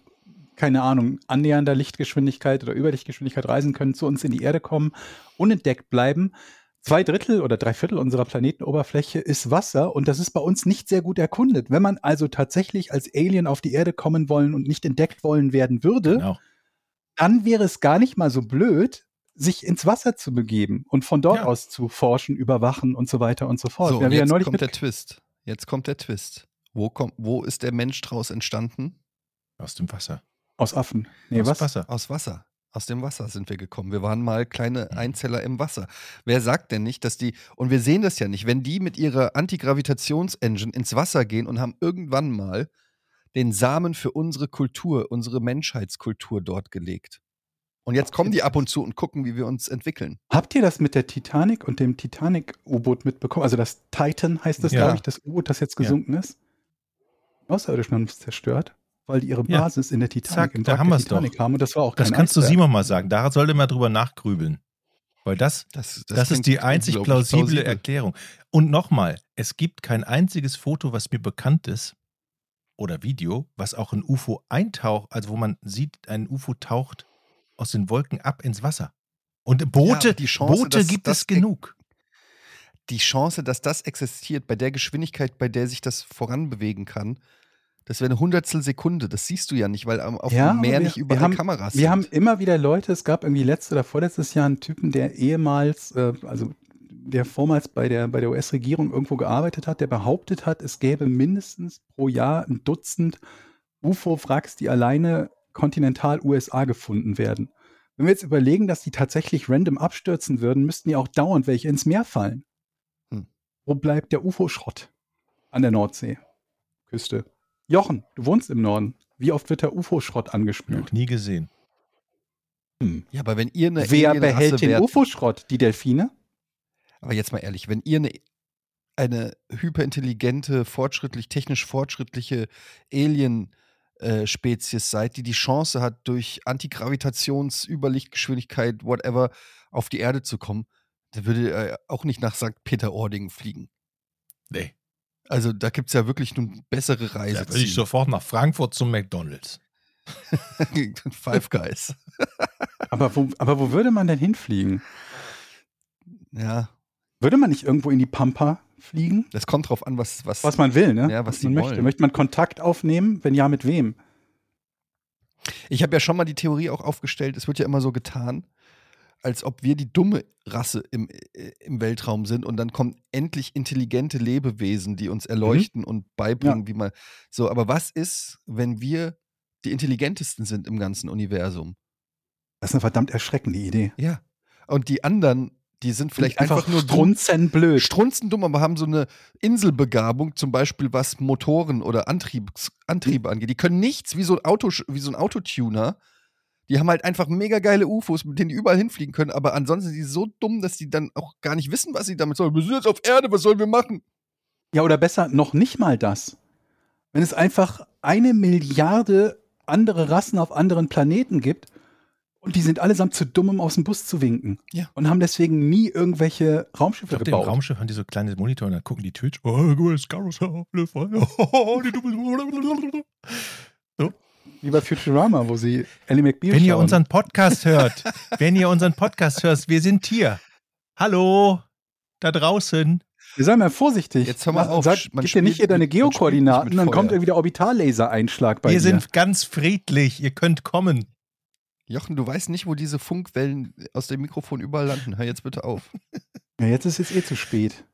keine Ahnung, annähernder Lichtgeschwindigkeit oder Überlichtgeschwindigkeit reisen können, zu uns in die Erde kommen, unentdeckt bleiben. Zwei Drittel oder drei Viertel unserer Planetenoberfläche ist Wasser und das ist bei uns nicht sehr gut erkundet. Wenn man also tatsächlich als Alien auf die Erde kommen wollen und nicht entdeckt wollen werden würde, Genau. dann wäre es gar nicht mal so blöd, sich ins Wasser zu begeben und von dort Ja. aus zu forschen, überwachen und so weiter und so fort. So, und ja jetzt neulich kommt der Twist. Jetzt kommt der Twist. Wo, kommt, wo ist der Mensch draus entstanden? Aus dem Wasser. aus Affen. Nee, Aus was? Wasser. Aus Wasser. Aus dem Wasser sind wir gekommen. Wir waren mal kleine Einzeller im Wasser. Wer sagt denn nicht, dass die, und wir sehen das ja nicht, wenn die mit ihrer Antigravitationsengine ins Wasser gehen und haben irgendwann mal den Samen für unsere Kultur, unsere Menschheitskultur dort gelegt. Und jetzt kommen die ab und zu und gucken, wie wir uns entwickeln. Habt ihr das mit der Titanic und dem Titanic-U-Boot mitbekommen? Also das Titan heißt das, Ja. glaube ich, das U-Boot, das jetzt Ja. gesunken ist. Die Außerirdischen haben es zerstört, weil die ihre Ja. Basis in der Titanic, Zack, im da haben der wir's doch. Titanic haben. Und das war auch Das kein kannst du Eisberg. Simon mal sagen. Da sollte man drüber nachgrübeln. Weil das, Das, das, ist die einzig plausible plausibel. Erklärung. Und nochmal, es gibt kein einziges Foto, was mir bekannt ist, oder Video, was auch ein UFO eintaucht, also wo man sieht, ein UFO taucht aus den Wolken ab ins Wasser. Und Boote, aber die Chance, Boote dass gibt das es genug. die Chance, dass das existiert, bei der Geschwindigkeit, bei der sich das voranbewegen kann, das wäre eine Hundertstel Sekunde. Das siehst du ja nicht, weil am- auf Ja, dem Meer wir- nicht überall wir haben- Kameras Wir sind. haben immer wieder Leute, es gab irgendwie letztes oder vorletztes Jahr einen Typen, der ehemals, äh, also der vormals bei der, bei der US-Regierung irgendwo gearbeitet hat, der behauptet hat, es gäbe mindestens pro Jahr ein Dutzend UFO-Wracks, die alleine kontinental-USA gefunden werden. Wenn wir jetzt überlegen, dass die tatsächlich random abstürzen würden, müssten ja auch dauernd welche ins Meer fallen. Hm. Wo bleibt der UFO-Schrott? An der Nordsee. Küste. Jochen, du wohnst im Norden. Wie oft wird der UFO-Schrott angespült? Noch nie gesehen. Hm. ja, aber wenn ihr eine Wer behält den wärt, UFO-Schrott? Die Delfine? aber jetzt mal ehrlich, wenn ihr eine, eine hyperintelligente, fortschrittlich, technisch fortschrittliche Alien-Spezies seid, die die Chance hat, durch Antigravitations-, Überlichtgeschwindigkeit, whatever, auf die Erde zu kommen, dann würde ihr auch nicht nach St. Peter-Ording fliegen. Nee. Also da gibt es ja wirklich nun bessere Da Reise. würde ich sofort nach Frankfurt zum McDonalds. <laughs> Five Guys. Aber wo, aber wo würde man denn hinfliegen? Ja, Würde man nicht irgendwo in die Pampa fliegen? das kommt drauf an, was, was, Was man will, ne? Ja, was man die möchte. wollen. Möchte man Kontakt aufnehmen? Wenn ja, mit wem? Ich habe ja schon mal die Theorie auch aufgestellt, es wird ja immer so getan, als ob wir die dumme Rasse im, äh, im Weltraum sind und dann kommen endlich intelligente Lebewesen, die uns erleuchten und beibringen, wie man. So, aber was ist, wenn wir die intelligentesten sind im ganzen Universum? Das ist eine verdammt erschreckende Idee. Ja. Und die anderen, die sind vielleicht einfach, nur dumm, strunzenblöd. strunzendumm, aber haben so eine Inselbegabung, zum Beispiel was Motoren oder Antriebs, Antriebe angeht. Die können nichts wie so ein Auto, wie so ein Autotuner. Die haben halt einfach mega geile UFOs, mit denen die überall hinfliegen können, aber ansonsten sind die so dumm, dass die dann auch gar nicht wissen, was sie damit sollen. Wir sind jetzt auf Erde, was sollen wir machen? Ja, oder besser, noch nicht mal das. Wenn es einfach eine Milliarde andere Rassen auf anderen Planeten gibt und die sind allesamt zu dumm, um aus dem Bus zu winken. Ja. Und haben deswegen nie irgendwelche Ich Raumschiffe glaube, im gebaut. Raumschiff haben die so kleine Monitor und dann gucken die Twitch. Oh, guck mal, <laughs> <laughs> Wie bei Futurama, wo sie Ellie McBeal Wenn ihr schauen. unseren Podcast hört, wenn ihr unseren Podcast hört, wir sind hier. Hallo, da draußen. Wir seien mal vorsichtig. Jetzt hör mal auf, Sag, man gib dir nicht hier deine Geokoordinaten, dann kommt irgendwie der Orbitallaseraeinschlag bei wir dir. sind ganz friedlich. Ihr könnt kommen. Jochen, du weißt nicht, wo diese Funkwellen aus dem Mikrofon überall landen. Hör jetzt bitte auf. ja, jetzt ist es eh zu spät.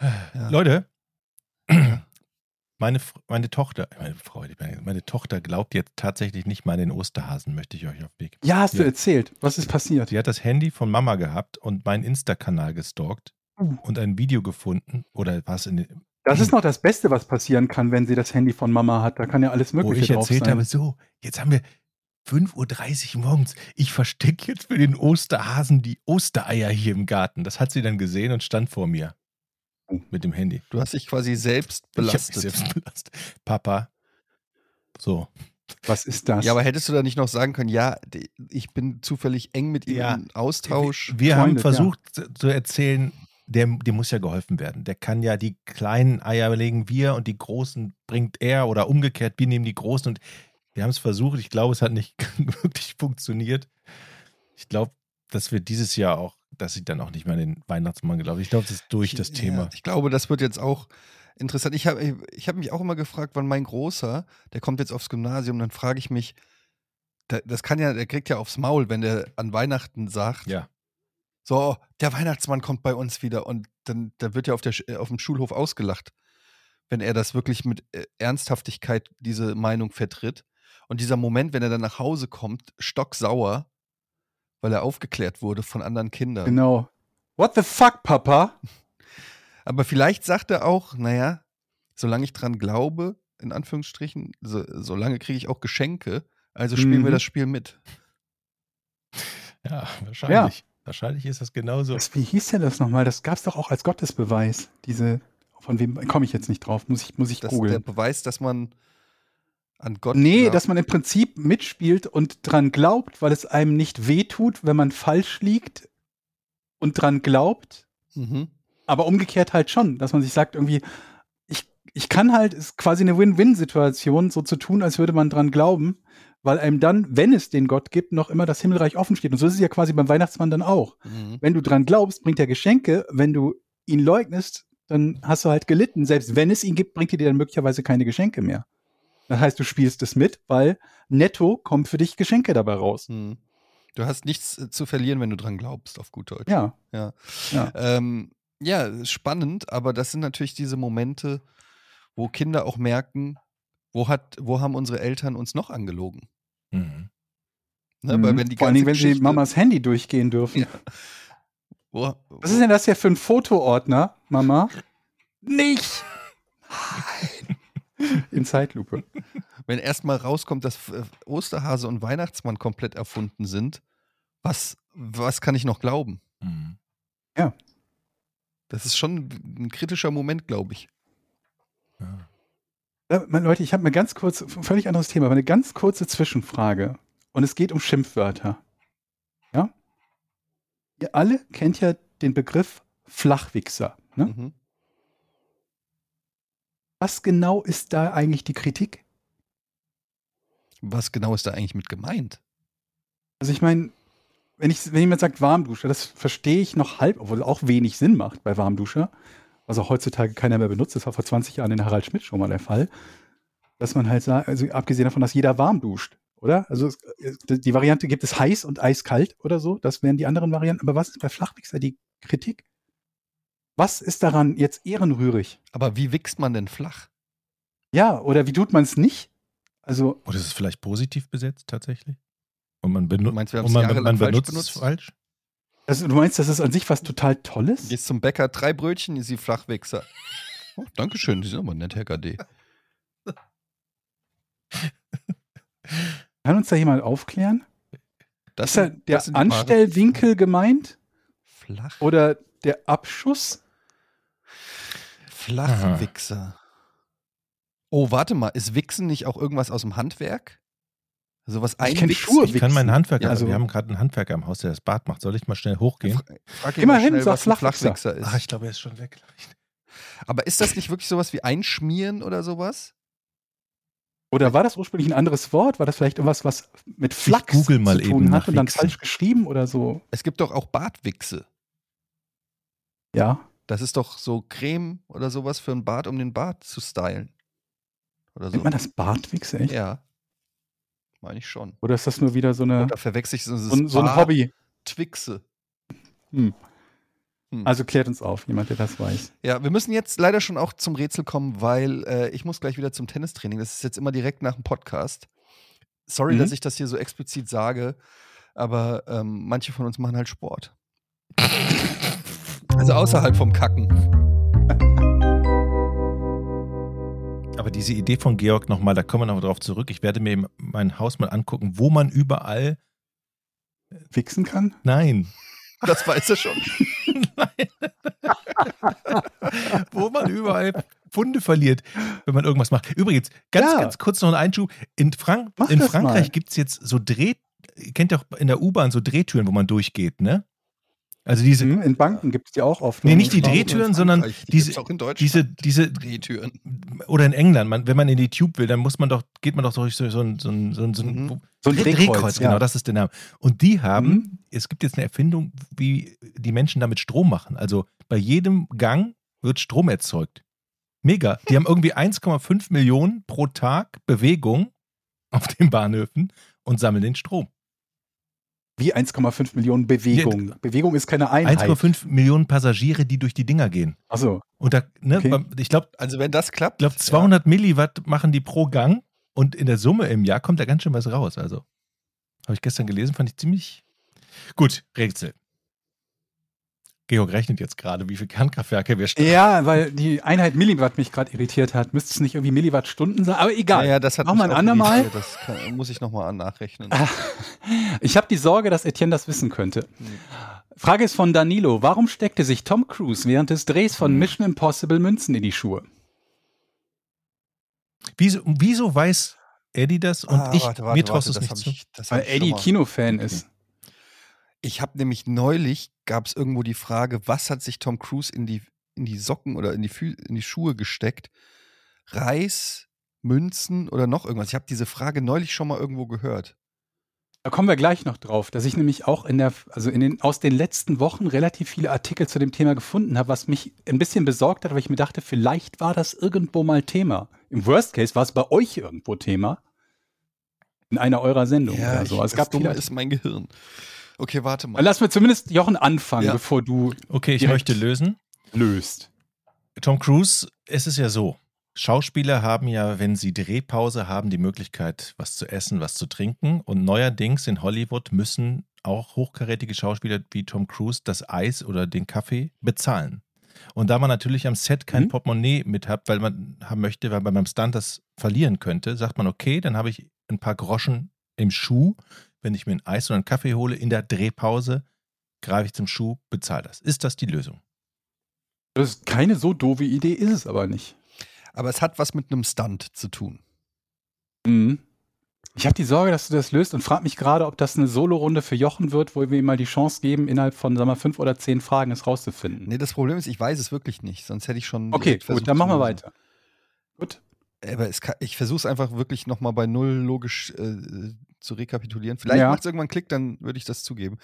Ja. Leute, meine, meine Tochter, meine Freude, meine, Tochter glaubt jetzt tatsächlich nicht mal an den Osterhasen, möchte ich euch auf Weg. Ja, hast du Ja. erzählt. Was ist passiert? Sie hat das Handy von Mama gehabt und meinen Insta-Kanal gestalkt Uh. und ein Video gefunden oder was in den, Das ist noch das Beste, was passieren kann, wenn sie das Handy von Mama hat. Da kann ja alles wo Mögliche ich drauf erzählt sein. habe, so, jetzt haben wir 5.30 Uhr morgens. Ich verstecke jetzt für den Osterhasen die Ostereier hier im Garten. Das hat sie dann gesehen und stand vor mir. Mit dem Handy. Du hast dich quasi selbst Ich belastet. selbst belastet. Papa. So. Was ist das? Ja, aber hättest du da nicht noch sagen können, ja, ich bin zufällig eng mit ihm Ja. im Austausch. Wir haben Freunde, versucht zu- zu erzählen, der, dem muss ja geholfen werden. Der kann ja die kleinen Eier legen wir und die großen bringt er oder umgekehrt, wir nehmen die großen und wir haben es versucht. Ich glaube, es hat nicht <laughs> wirklich funktioniert. Ich glaube, dass wir dieses Jahr auch, dass ich dann auch nicht mehr an den Weihnachtsmann glaube. Ich glaube, das ist durch das Ja, Thema. ich glaube, das wird jetzt auch interessant. Ich habe ich hab mich auch immer gefragt, wann mein Großer, der kommt jetzt aufs Gymnasium, dann frage ich mich, da- das kann ja, der kriegt ja aufs Maul, wenn der an Weihnachten sagt, Ja. so, der Weihnachtsmann kommt bei uns wieder und dann, dann wird ja auf, der, äh, auf dem Schulhof ausgelacht, wenn er das wirklich mit äh, Ernsthaftigkeit diese Meinung vertritt. Und dieser Moment, wenn er dann nach Hause kommt, stocksauer, weil er aufgeklärt wurde von anderen Kindern. Genau. What the fuck, Papa? <laughs> Aber vielleicht sagt er auch, naja, solange ich dran glaube, in Anführungsstrichen, so, solange kriege ich auch Geschenke, also spielen wir Mhm. das Spiel mit. Ja, wahrscheinlich. Wahrscheinlich ist das genauso. Das, wie hieß denn das nochmal? Das gab es doch auch als Gottesbeweis. Diese, von wem komme ich jetzt nicht drauf? Muss ich, muss ich Das ist der googeln. Beweis, dass man an Gott Nee, glaubt. dass man im Prinzip mitspielt und dran glaubt, weil es einem nicht wehtut, wenn man falsch liegt und dran glaubt. Mhm. Aber umgekehrt halt schon, dass man sich sagt, irgendwie, ich, ich kann halt, ist quasi eine Win-Win-Situation, so zu tun, als würde man dran glauben, weil einem dann, wenn es den Gott gibt, noch immer das Himmelreich offen steht. Und so ist es ja quasi beim Weihnachtsmann dann auch. Mhm. Wenn du dran glaubst, bringt er Geschenke. Wenn du ihn leugnest, dann hast du halt gelitten. Selbst wenn es ihn gibt, bringt er dir dann möglicherweise keine Geschenke mehr. Das heißt, du spielst es mit, weil netto kommen für dich Geschenke dabei raus. Mhm. Du hast nichts äh, zu verlieren, wenn du dran glaubst, auf gut Deutsch. Ja. Ja. Ja. Ähm, ja, spannend, aber das sind natürlich diese Momente, wo Kinder auch merken, wo, hat, wo haben unsere Eltern uns noch angelogen? Mhm. Ne? Mhm. Wenn die Vor Dingen, wenn sie Mamas Handy durchgehen dürfen. Ja. Wo, Was ist denn das hier für ein Fotoordner, Mama? <laughs> Nicht! <laughs> In Zeitlupe. wenn erstmal rauskommt, dass äh, Osterhase und Weihnachtsmann komplett erfunden sind, was, was kann ich noch glauben? Mhm. Das ist schon ein kritischer Moment, glaube ich. Ja. Ja, meine Leute, ich habe mir ganz kurz, völlig anderes Thema, aber eine ganz kurze Zwischenfrage. Und es geht um Schimpfwörter. Ja? Ihr alle kennt ja den Begriff Flachwichser. Ne? Mhm. Was genau ist da eigentlich die Kritik? Was genau ist da eigentlich mit gemeint? Also ich meine, wenn, ich, wenn jemand sagt Warmduscher, das verstehe ich noch halb, obwohl auch wenig Sinn macht bei Warmduscher, was auch heutzutage keiner mehr benutzt. Das war vor 20 Jahren in Harald Schmidt schon mal der Fall. Dass man halt sagt, also abgesehen davon, dass jeder warm duscht, oder? Also es, die Variante gibt es heiß und eiskalt oder so. Das wären die anderen Varianten. Aber was ist bei Flachwichser die Kritik? Was ist daran jetzt ehrenrührig? Aber wie wächst man denn flach? Ja, oder wie tut man es nicht? Also, Oder ist es vielleicht positiv besetzt tatsächlich? Und man, benu Du meinst, wir haben und es man, man falsch benutzt benutzt? es falsch? also du meinst, das ist an sich was total Tolles? Gehst zum Bäcker, drei Brötchen, Sie Flachwichser. Oh, Dankeschön, Sie sind aber nett, Herr KD. Kann uns da jemand aufklären? Das Ist da sind- der die Anstellwinkel gemeint? Flach, Oder der Abschuss? Flachwichser. Oh, warte mal, ist Wichsen nicht auch irgendwas aus dem Handwerk? Also was Ich? Schuhe Ich kann meinen Handwerker, Ja, also also- wir haben gerade einen Handwerker im Haus, der das Bad macht. Soll ich mal schnell hochgehen? Fra- Frag ihn Immerhin, schnell, sag was ein Flachwichser. Flachwichser ist. Ach, ich glaube, er ist schon weg. Aber ist das nicht wirklich sowas wie Einschmieren oder sowas? Oder war das ursprünglich ein anderes Wort? War das vielleicht irgendwas, was mit Flachs google mal zu tun eben hat und dann Wichsen. falsch geschrieben oder so? Es gibt doch auch Bartwichse. Ja. Das ist doch so Creme oder sowas für ein Bart, um den Bart zu stylen. Oder so. Nennt man das Bartwichse, echt? Ja. Meine ich schon. Oder ist das nur wieder so, eine, Oder verwechsel ich so, so, ein, so ein Hobby? Twixe. Hm. Hm. Also klärt uns auf, jemand, der das weiß. Ja, wir müssen jetzt leider schon auch zum Rätsel kommen, weil äh, ich muss gleich wieder zum Tennistraining. Das ist jetzt immer direkt nach dem Podcast. Sorry, Mhm. dass ich das hier so explizit sage, aber ähm, manche von uns machen halt Sport. <laughs> Also außerhalb vom Kacken. Aber diese Idee von Georg nochmal, da kommen wir noch drauf zurück. Ich werde mir mein Haus mal angucken, wo man überall. Wichsen kann? Nein. Das weiß er schon. Nein. <laughs> Wo man überall Funde verliert, wenn man irgendwas macht. Übrigens, ganz, Ja. ganz kurz noch ein Einschub. In, Frank Mach in Frankreich gibt es jetzt so Dreh, ihr kennt ihr auch in der U-Bahn so Drehtüren, wo man durchgeht, ne? Also diese, Hm, In Banken gibt es die auch oft. nee, nicht die Drehtüren, sondern die diese, auch in Deutschland. diese, diese, Drehtüren. oder in England, man, wenn man in die Tube will, dann muss man doch, geht man doch durch so, so, ein- so, so, Mhm. So ein Dreh- Drehkreuz, genau, ja. das ist der Name. Und die haben, Mhm. es gibt jetzt eine Erfindung, wie die Menschen damit Strom machen. Also bei jedem Gang wird Strom erzeugt. Mega. Die haben irgendwie 1,5 Millionen pro Tag Bewegung auf den Bahnhöfen und sammeln den Strom. Wie 1,5 Millionen Bewegung. Bewegung ist keine Einheit. 1,5 Millionen Passagiere, die durch die Dinger gehen. Achso. Und da, ne, Okay. ich glaube, Also wenn das klappt. glaub 200 Milliwatt machen die pro Gang und in der Summe im Jahr kommt da ganz schön was raus. Also habe ich gestern gelesen, fand ich ziemlich gut. Rätsel. Georg rechnet jetzt gerade, wie viele Kernkraftwerke wir starten. Ja, weil die Einheit Milliwatt mich gerade irritiert hat. Müsste es nicht irgendwie Milliwattstunden sein? Aber Ja, egal. ja, das hat Machen mich wir ein andermal. Das kann, muss ich nochmal nachrechnen. <laughs> Ich habe die Sorge, dass Etienne das wissen könnte. Frage ist von Danilo. Warum steckte sich Tom Cruise während des Drehs von Mission Impossible Münzen in die Schuhe? Wieso, wieso weiß Eddie das und Ah, ich, warte, warte, mir traust es das nicht zu? ich- das hab Weil Eddie Kinofan Okay. ist. Ich habe nämlich neulich, gab es irgendwo die Frage, was hat sich Tom Cruise in die, in die Socken oder in die, Fü in die Schuhe gesteckt? Reis, Münzen oder noch irgendwas? Ich habe diese Frage neulich schon mal irgendwo gehört. Da kommen wir gleich noch drauf, dass ich nämlich auch in der, also in den, aus den letzten Wochen relativ viele Artikel zu dem Thema gefunden habe, was mich ein bisschen besorgt hat, weil ich mir dachte, vielleicht war das irgendwo mal Thema. Im Worst Case war es bei euch irgendwo Thema. In einer eurer Sendungen oder so. ich, es das gab Dumme viele ist mein Gehirn. Okay, warte mal. Lass mir zumindest Jochen anfangen, Ja. bevor du Okay, ich möchte lösen. löst. Tom Cruise, es ist ja so. Schauspieler haben ja, wenn sie Drehpause haben, die Möglichkeit, was zu essen, was zu trinken. Und neuerdings in Hollywood müssen auch hochkarätige Schauspieler wie Tom Cruise das Eis oder den Kaffee bezahlen. Und da man natürlich am Set kein Mhm. Portemonnaie mit hat, weil man haben möchte, weil man beim Stunt das verlieren könnte, sagt man, okay, dann habe ich ein paar Groschen im Schuh. Wenn ich mir ein Eis oder einen Kaffee hole in der Drehpause, greife ich zum Schuh, bezahle das. Ist das die Lösung? Das ist keine so doofe Idee, ist es aber nicht. Aber es hat was mit einem Stunt zu tun. Mhm. Ich habe die Sorge, dass du das löst und frage mich gerade, ob das eine Solo-Runde für Jochen wird, wo wir ihm mal die Chance geben, innerhalb von, sagen wir, fünf oder zehn Fragen es rauszufinden. Nee, das Problem ist, ich weiß es wirklich nicht. Sonst hätte ich schon. okay, gut, versucht dann machen wir weiter. Gut. Aber es kann, ich versuche es einfach wirklich nochmal bei Null logisch äh, zu rekapitulieren. Vielleicht Ja. macht es irgendwann Klick, dann würde ich das zugeben.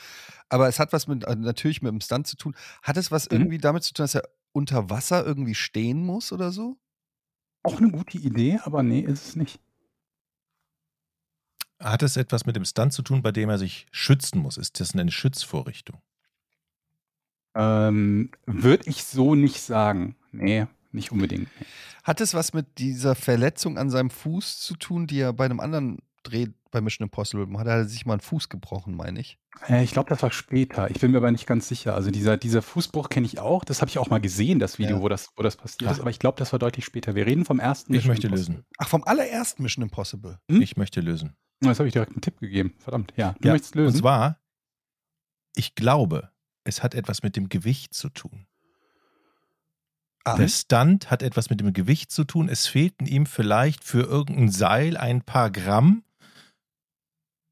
Aber es hat was mit, äh, natürlich mit dem Stunt zu tun. Hat es was Mhm. irgendwie damit zu tun, dass er unter Wasser irgendwie stehen muss oder so? Auch eine gute Idee, aber nee, ist es nicht. Hat es etwas mit dem Stunt zu tun, bei dem er sich schützen muss? Ist das eine Schutzvorrichtung? Ähm, Würde ich so nicht sagen. Nee, nicht unbedingt. Hat es was mit dieser Verletzung an seinem Fuß zu tun, die er bei einem anderen Dreh bei Mission Impossible hat? Er sich mal einen Fuß gebrochen, meine ich. Ich glaube, das war später. Ich bin mir aber nicht ganz sicher. Also dieser, dieser Fußbruch kenne ich auch. Das habe ich auch mal gesehen, das Video, Ja. wo, das, wo das passiert Ah. ist. Aber ich glaube, das war deutlich später. Wir reden vom ersten. Ich Mission möchte Impossible. lösen. Ach, vom allerersten Mission Impossible. Hm? Ich möchte lösen. Jetzt habe ich direkt einen Tipp gegeben. Verdammt. Ja, du Ja, möchtest lösen. Und zwar, ich glaube, es hat etwas mit dem Gewicht zu tun. Ah, Der Stunt hat etwas mit dem Gewicht zu tun. Es fehlten ihm vielleicht für irgendein Seil ein paar Gramm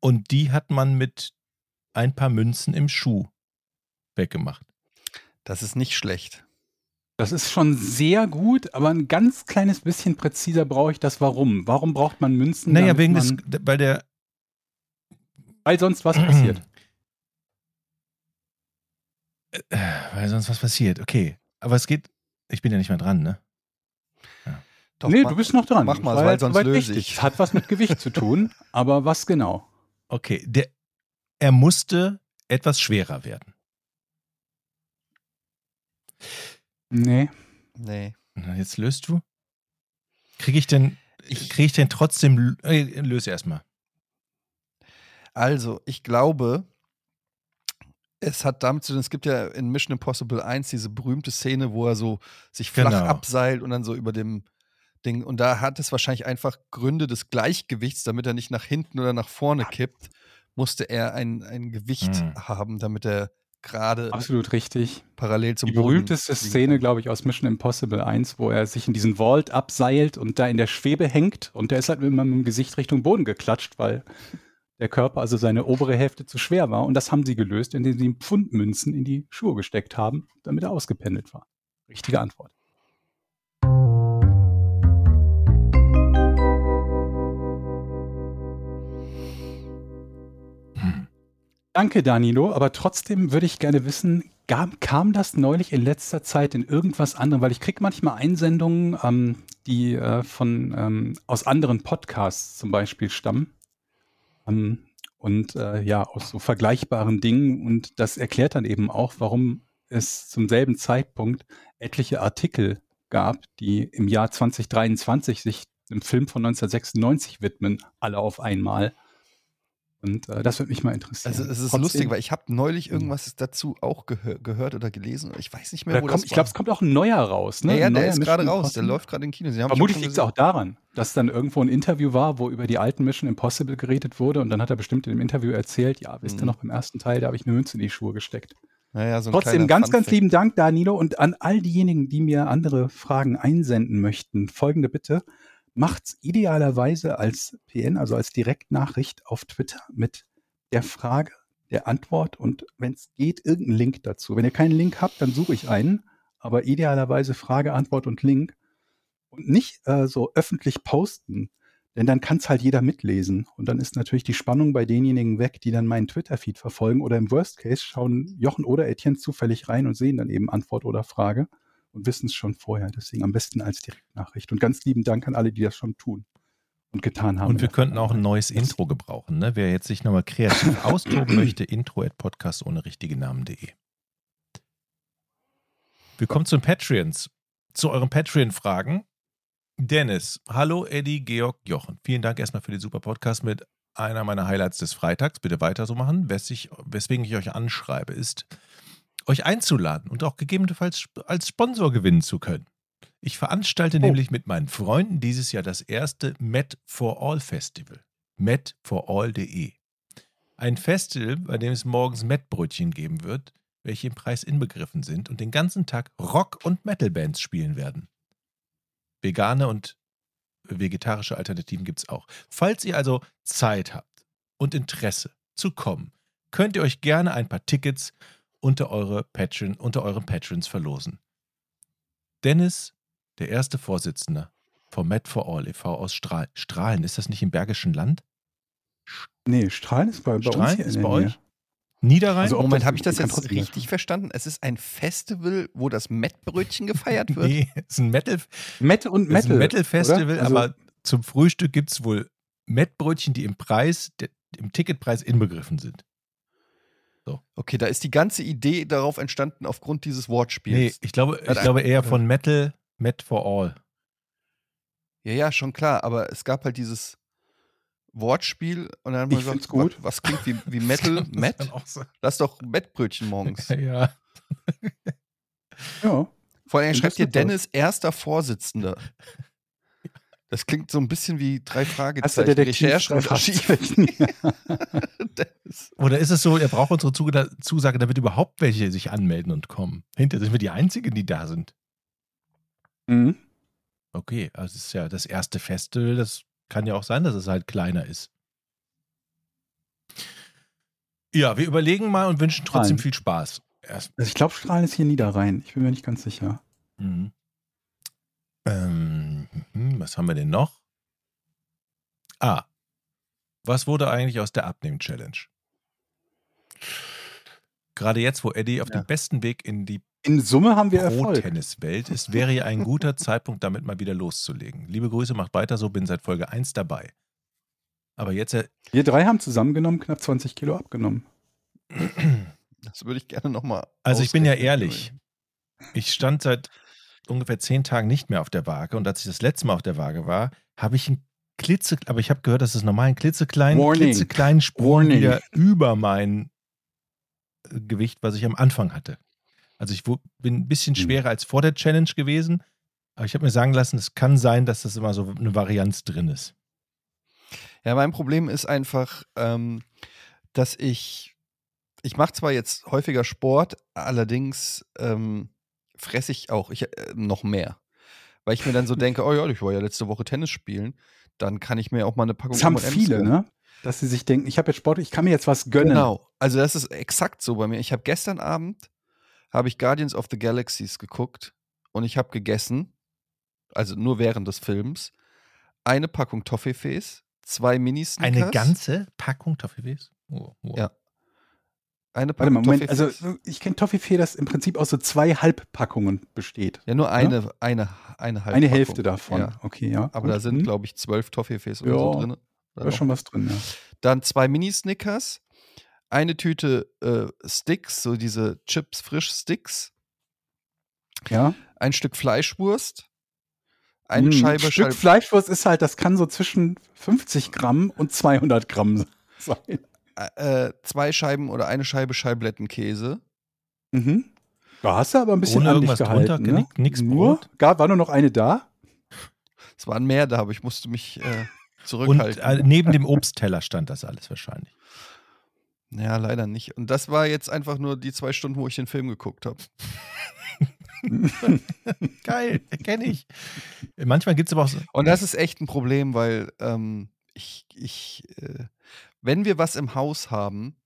und die hat man mit ein paar Münzen im Schuh weggemacht. das ist nicht schlecht. Das ist schon sehr gut, aber ein ganz kleines bisschen präziser brauche ich das. Warum? Warum braucht man Münzen? Naja, wegen des, weil der, Weil sonst was passiert. <clears throat> Äh, weil sonst was passiert. Okay, aber es geht, ich bin ja nicht mehr dran, ne? Doch, nee, ma- du bist noch dran. mach mal, weil jetzt sonst löse ich. Es hat was mit Gewicht zu tun, <laughs> aber was genau? Okay, der, er musste etwas schwerer werden. Nee. Nee. Na, jetzt löst du? Kriege ich denn, kriege ich denn trotzdem, äh, löse erstmal. Also, ich glaube, es hat damit zu tun, es gibt ja in Mission Impossible 1 diese berühmte Szene, wo er so sich flach Genau. abseilt und dann so über dem Ding. Und da hat es wahrscheinlich einfach Gründe des Gleichgewichts, damit er nicht nach hinten oder nach vorne kippt, musste er ein, ein Gewicht Hm. haben, damit er gerade Absolut richtig. parallel zum Die berühmteste Szene, glaube ich, aus Mission Impossible 1, wo er sich in diesen Vault abseilt und da in der Schwebe hängt und der ist halt immer mit dem Gesicht Richtung Boden geklatscht, weil der Körper, also seine obere Hälfte zu schwer war. Und das haben sie gelöst, indem sie ihm Pfundmünzen in die Schuhe gesteckt haben, damit er ausgependelt war. Richtige Antwort. Danke, Danilo. Aber trotzdem würde ich gerne wissen, gab, kam das neulich in letzter Zeit in irgendwas anderem? Weil ich kriege manchmal Einsendungen, ähm, die äh, von ähm, aus anderen Podcasts zum Beispiel stammen. Ähm, und äh, ja, aus so vergleichbaren Dingen. Und das erklärt dann eben auch, warum es zum selben Zeitpunkt etliche Artikel gab, die im Jahr 2023 sich dem Film von 1996 widmen, alle auf einmal. Und äh, das würde mich mal interessieren. Also es ist Trotzdem- lustig, weil ich habe neulich irgendwas dazu auch gehör gehört oder gelesen. Ich weiß nicht mehr, Da wo kommt, das ich glaube, es kommt auch ein neuer raus. Ne? Ja, ja, Ein der neuer ist gerade raus. Der läuft gerade in Kinos. Den hab ich Vermutlich liegt es auch daran, dass dann irgendwo ein Interview war, wo über die alten Mission Impossible geredet wurde und dann hat er bestimmt in dem Interview erzählt, ja, wisst ihr Mhm. noch, beim ersten Teil, da habe ich eine Münze in die Schuhe gesteckt. Naja, so ein Trotzdem ganz, ganz lieben Dank, Danilo, und an all diejenigen, die mir andere Fragen einsenden möchten. Folgende Bitte, macht's idealerweise als PN, also als Direktnachricht auf Twitter mit der Frage, der Antwort und wenn es geht, irgendeinen Link dazu. Wenn ihr keinen Link habt, dann suche ich einen, aber idealerweise Frage, Antwort und Link und nicht äh, so öffentlich posten, denn dann kann es halt jeder mitlesen. Und dann ist natürlich die Spannung bei denjenigen weg, die dann meinen Twitter-Feed verfolgen. Oder im Worst Case schauen Jochen oder Etienne zufällig rein und sehen dann eben Antwort oder Frage und wissen es schon vorher. Deswegen am besten als Direktnachricht. Und ganz lieben Dank an alle, die das schon tun und getan haben. Und wir könnten auch ein neues Intro gebrauchen. Ne? Wer jetzt sich nochmal kreativ <laughs> austoben möchte, intro at podcast ohne richtige Namen.de. Willkommen zu den Patreons. Zu euren Patreon-Fragen. Dennis, hallo Eddie, Georg, Jochen. Vielen Dank erstmal für den super Podcast mit einer meiner Highlights des Freitags. Bitte weiter so machen. Wes ich, weswegen ich euch anschreibe, ist, euch einzuladen und auch gegebenenfalls als Sponsor gewinnen zu können. Ich veranstalte nämlich mit meinen Freunden dieses Jahr das erste Met for All Festival. metforall.de. Ein Festival, bei dem es morgens Mettbrötchen geben wird, welche im Preis inbegriffen sind und den ganzen Tag Rock- und Metal-Bands spielen werden. Vegane und vegetarische Alternativen gibt es auch. Falls ihr also Zeit habt und Interesse zu kommen, könnt ihr euch gerne ein paar Tickets unter, eure Patron, unter euren Patrons verlosen. Dennis, der erste Vorsitzende vom Met for All e.V. aus Strahl Strahlen, ist das nicht im Bergischen Land? Nee, Strahlen ist bei, bei uns Strahlen hier ist bei euch? Niederrhein? Also, Moment, habe ich das jetzt richtig verstanden? Es ist ein Festival, wo das Mettbrötchen <laughs> gefeiert wird? nee, es ist ein Metal, Met und Metal. ein Metal Festival? Also, aber zum Frühstück gibt es wohl Mettbrötchen, die im Preis, im Ticketpreis inbegriffen sind. Okay, da ist die ganze Idee darauf entstanden aufgrund dieses Nee, Wortspiels. ich glaube, ich Hat glaube eher von Metal, Met for All. Ja, ja, schon klar, aber es gab halt dieses Wortspiel und dann haben wir Ich gesagt, gut. Was, was klingt wie, wie <laughs> Metal? Met? Lass doch Mettbrötchen morgens. <laughs> Ja. ja. Vor allem schreibt hier. Dennis erster Vorsitzender. Das klingt so ein bisschen wie drei Hast du Fragezeichen. Recherchen und Archiv. <laughs> Oder ist es so, er braucht unsere Zusage, damit überhaupt welche sich anmelden und kommen? Hinter sind wir die Einzigen, die da sind. Mhm. Okay, also es ist ja das erste Festival, das kann ja auch sein, dass es halt kleiner ist. Ja, wir überlegen mal und wünschen trotzdem Nein. viel Spaß. Erst, Also ich glaube, Strahlen ist hier Niederrhein. Ich bin mir nicht ganz sicher. mhm. ähm, mhm, was haben wir denn noch? Ah, was wurde eigentlich aus der Abnehmen-Challenge? Gerade jetzt, wo Eddie auf Ja. dem besten Weg in die In Summe haben wir Erfolg. Pro-Tennis-Welt ist, wäre ja ein guter <laughs> Zeitpunkt, damit mal wieder loszulegen. Liebe Grüße, macht weiter so, bin seit Folge 1 dabei. Aber jetzt, äh, Wir drei haben zusammengenommen knapp 20 Kilo abgenommen. <clears throat> Das würde ich gerne nochmal. also ich bin ja ehrlich. Ich stand seit ungefähr zehn Tagen nicht mehr auf der Waage und als ich das letzte Mal auf der Waage war, habe ich einen klitze, aber ich habe gehört, dass es normal einen klitzekleinen, Warning. klitzekleinen Sprung Warning. wieder über mein äh, Gewicht, was ich am Anfang hatte. Also ich bin ein bisschen Hm. schwerer als vor der Challenge gewesen, aber ich habe mir sagen lassen, es kann sein, dass das immer so eine Varianz drin ist. Ja, mein Problem ist einfach, ähm, dass ich ich mache zwar jetzt häufiger Sport, allerdings ähm, fresse ich auch ich, äh, noch mehr. Weil ich mir dann so denke, oh ja, ich war ja letzte Woche Tennis spielen, dann kann ich mir auch mal eine Packung Das haben viele, ne? Dass sie sich denken, ich habe jetzt Sport, ich kann mir jetzt was gönnen. Genau. Also das ist exakt so bei mir. Ich habe gestern Abend habe ich Guardians of the Galaxies geguckt und ich habe gegessen, also nur während des Films, eine Packung Toffees, zwei Mini-Snickers. Eine ganze Packung Toffees? Oh, oh. Ja. Eine Warte mal, Moment, also ich kenne Toffifee, das im Prinzip aus so zwei Halbpackungen besteht. ja, nur eine, eine, eine halbe Eine Packung. Hälfte davon. Ja. Okay, ja. Aber gut. da sind, Hm, glaube ich, zwölf oder Ja. so drin. Da ist schon was drin, ja. Dann zwei Mini-Snickers, eine Tüte äh, Sticks, so diese Chips frisch Sticks, Ja. ein Stück Fleischwurst, eine Hm, Scheibe Stück Scheibe Fleischwurst ist halt, das kann so zwischen 50 Gramm und 200 Gramm <laughs> sein. Äh, zwei Scheiben oder eine Scheibe Scheiblettenkäse. Mhm. Da hast du aber ein bisschen Ohne an dich irgendwas gehalten, drunter, ne? nix nur? Gab, war nur noch eine da? Es waren mehr da, aber ich musste mich äh, Und zurückhalten. äh, neben dem Obstteller stand das alles wahrscheinlich. ja, leider nicht. Und das war jetzt einfach nur die zwei Stunden, wo ich den Film geguckt habe. <laughs> Geil, kenne ich. Manchmal gibt es aber auch so. Und das ist echt ein Problem, weil ähm, ich, ich äh, wenn wir was im Haus haben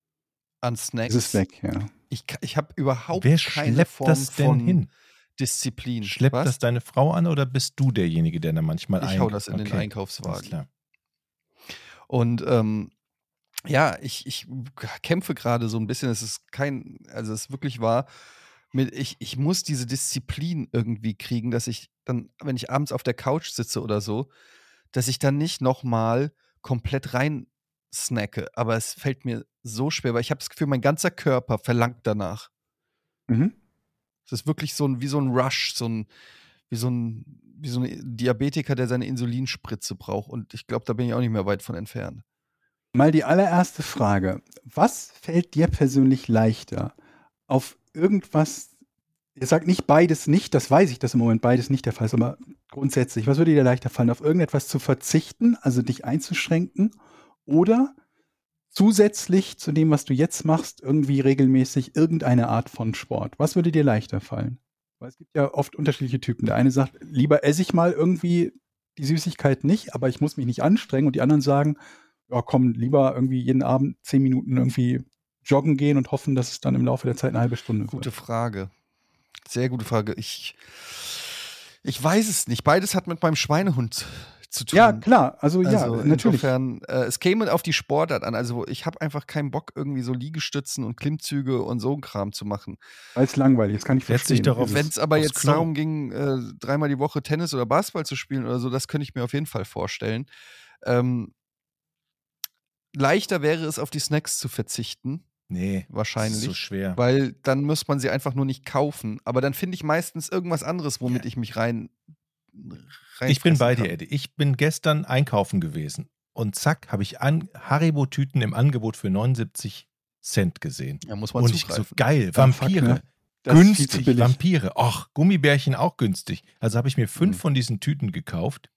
an Snacks, Es ist weg, ja. ich, ich habe überhaupt Wer keine Form das denn von hin? Disziplin. Schleppt was? das deine Frau an oder bist du derjenige, der da manchmal ich ein- hau das in den Okay, Alles Einkaufswagen. klar. Und ähm, ja, ich, ich kämpfe gerade so ein bisschen. Es ist kein, also es ist wirklich wahr. Mit, ich, ich muss diese Disziplin irgendwie kriegen, dass ich dann, wenn ich abends auf der Couch sitze oder so, dass ich dann nicht nochmal komplett rein snacke. Aber es fällt mir so schwer, weil ich habe das Gefühl, mein ganzer Körper verlangt danach. Mhm. Es ist wirklich so ein, wie so ein Rush, so ein, wie so ein, wie so ein Diabetiker, der seine Insulinspritze braucht. Und ich glaube, da bin ich auch nicht mehr weit von entfernt. Mal die allererste Frage. Was fällt dir persönlich leichter? Auf irgendwas, ihr sagt nicht beides nicht, das weiß ich, dass im Moment beides nicht der Fall ist, aber grundsätzlich, was würde dir leichter fallen? Auf irgendetwas zu verzichten, also dich einzuschränken oder zusätzlich zu dem, was du jetzt machst, irgendwie regelmäßig irgendeine Art von Sport? Was würde dir leichter fallen? Weil es gibt ja oft unterschiedliche Typen. Der eine sagt, lieber esse ich mal irgendwie die Süßigkeit nicht, aber ich muss mich nicht anstrengen. Und die anderen sagen, ja komm, lieber irgendwie jeden Abend zehn Minuten irgendwie joggen gehen und hoffen, dass es dann im Laufe der Zeit eine halbe Stunde Gute wird. Frage. Sehr gute Frage. Ich, ich weiß es nicht. Beides hat mit meinem Schweinehund zu tun. Ja, klar, also, ja, Also natürlich. insofern, äh, es käme auf die Sportart an. Also ich habe einfach keinen Bock, irgendwie so Liegestützen und Klimmzüge und so ein Kram zu machen. Weil es langweilig ist, kann ich verstehen. Wenn es aber jetzt Klo. darum ging, äh, dreimal die Woche Tennis oder Basketball zu spielen oder so, das könnte ich mir auf jeden Fall vorstellen. Ähm, leichter wäre es, auf die Snacks zu verzichten, Nee, wahrscheinlich. Das ist so schwer. Weil dann muss man sie einfach nur nicht kaufen. Aber dann finde ich meistens irgendwas anderes, womit ich mich rein. Rein Ich bin bei kann. dir, Eddie. Ich bin gestern einkaufen gewesen und zack, habe ich Haribo-Tüten im Angebot für 79 Cent gesehen. Ja, muss man Und ich so, zugreifen. geil, fuck, Vampire. ne? Günstig. Vampire. Och, Gummibärchen auch günstig. Also habe ich mir fünf Mhm. von diesen Tüten gekauft.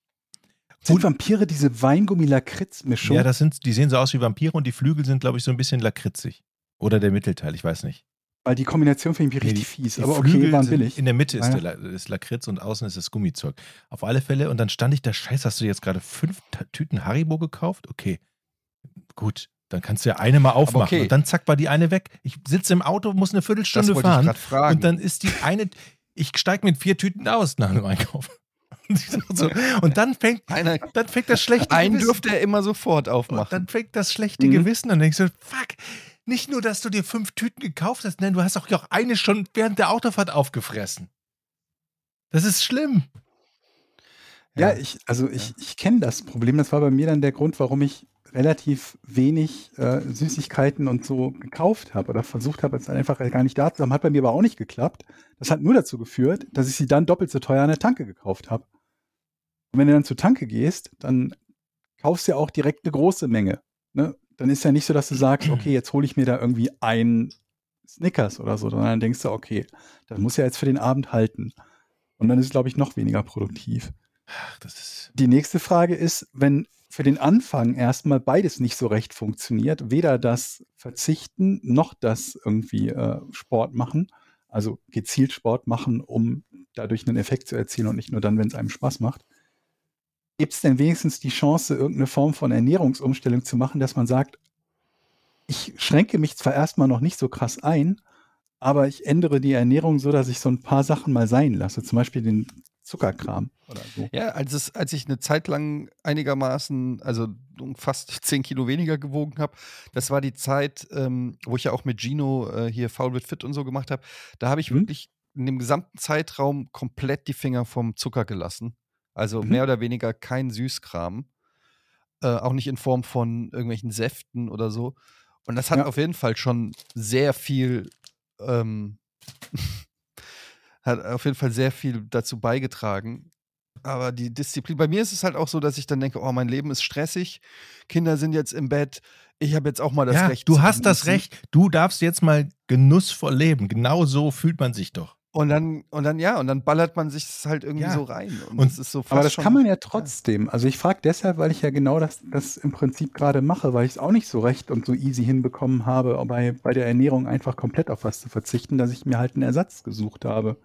Sind Vampire diese Weingummi-Lakritz-Mischung? Ja, das sind, die sehen so aus wie Vampire und die Flügel sind, glaube ich, so ein bisschen lakritzig. Oder der Mittelteil, ich weiß nicht. Weil die Kombination finde ich Nee, richtig fies. Die Aber okay, Flügel waren sind- billig. In der Mitte ist, der ist Lakritz und außen ist das Gummizeug. Auf alle Fälle. Und dann stand ich da, scheiße, hast du jetzt gerade fünf Tüten Haribo gekauft? Okay, gut. Dann kannst du ja eine mal aufmachen. okay. Und dann zack, war die eine weg. Ich sitze im Auto, muss eine das Viertelstunde ich fahren. Und dann ist die eine, ich steige mit vier Tüten aus nach dem Einkauf. Und <laughs> ich so, und dann fängt, Einer, dann fängt das schlechte einen Gewissen. dürfte er immer sofort Und aufmachen. dann fängt das schlechte Mhm. Gewissen an. Dann denkst du, fuck, nicht nur, dass du dir fünf Tüten gekauft hast, nein, du hast auch auch eine schon während der Autofahrt aufgefressen. Das ist schlimm. Ja, ich, also ich, ich kenne das Problem. Das war bei mir dann der Grund, warum ich relativ wenig äh, Süßigkeiten und so gekauft habe oder versucht habe, es einfach gar nicht da zu haben. Hat bei mir aber auch nicht geklappt. Das hat nur dazu geführt, dass ich sie dann doppelt so teuer an der Tanke gekauft habe. Und wenn du dann zur Tanke gehst, dann kaufst du ja auch direkt eine große Menge. Ne? Dann ist ja nicht so, dass du sagst, okay, jetzt hole ich mir da irgendwie ein Snickers oder so, sondern dann denkst du, okay, das muss ja jetzt für den Abend halten. Und dann ist es, glaube ich, noch weniger produktiv. Ach. Die nächste Frage ist, wenn für den Anfang erstmal beides nicht so recht funktioniert. Weder das Verzichten noch das irgendwie äh, Sport machen. Also gezielt Sport machen, um dadurch einen Effekt zu erzielen und nicht nur dann, wenn es einem Spaß macht. Gibt es denn wenigstens die Chance, irgendeine Form von Ernährungsumstellung zu machen, dass man sagt, ich schränke mich zwar erstmal noch nicht so krass ein, aber ich ändere die Ernährung so, dass ich so ein paar Sachen mal sein lasse. Zum Beispiel den Zuckerkram oder so. Ja, als, es, als ich eine Zeit lang einigermaßen, also fast 10 Kilo weniger gewogen habe, das war die Zeit, ähm, wo ich ja auch mit Gino äh, hier Foul with Fit und so gemacht habe. Da habe ich Mhm. wirklich in dem gesamten Zeitraum komplett die Finger vom Zucker gelassen. Also Mhm. mehr oder weniger kein Süßkram. Äh, auch nicht in Form von irgendwelchen Säften oder so. Und das hat Ja. auf jeden Fall schon sehr viel, ähm, <laughs> hat auf jeden Fall sehr viel dazu beigetragen. Aber die Disziplin, bei mir ist es halt auch so, dass ich dann denke, oh, mein Leben ist stressig, Kinder sind jetzt im Bett, ich habe jetzt auch mal das ja, Recht. du hast das. Recht. Du darfst jetzt mal genussvoll leben. Genau so fühlt man sich doch. Und dann, und dann, ja, und dann ballert man sich es halt irgendwie Ja. so rein. Und, Und- das ist so fast Aber das schon, kann man ja trotzdem. Also ich frage deshalb, weil ich ja genau das, das im Prinzip gerade mache, weil ich es auch nicht so recht und so easy hinbekommen habe, bei, bei der Ernährung einfach komplett auf was zu verzichten, dass ich mir halt einen Ersatz gesucht habe.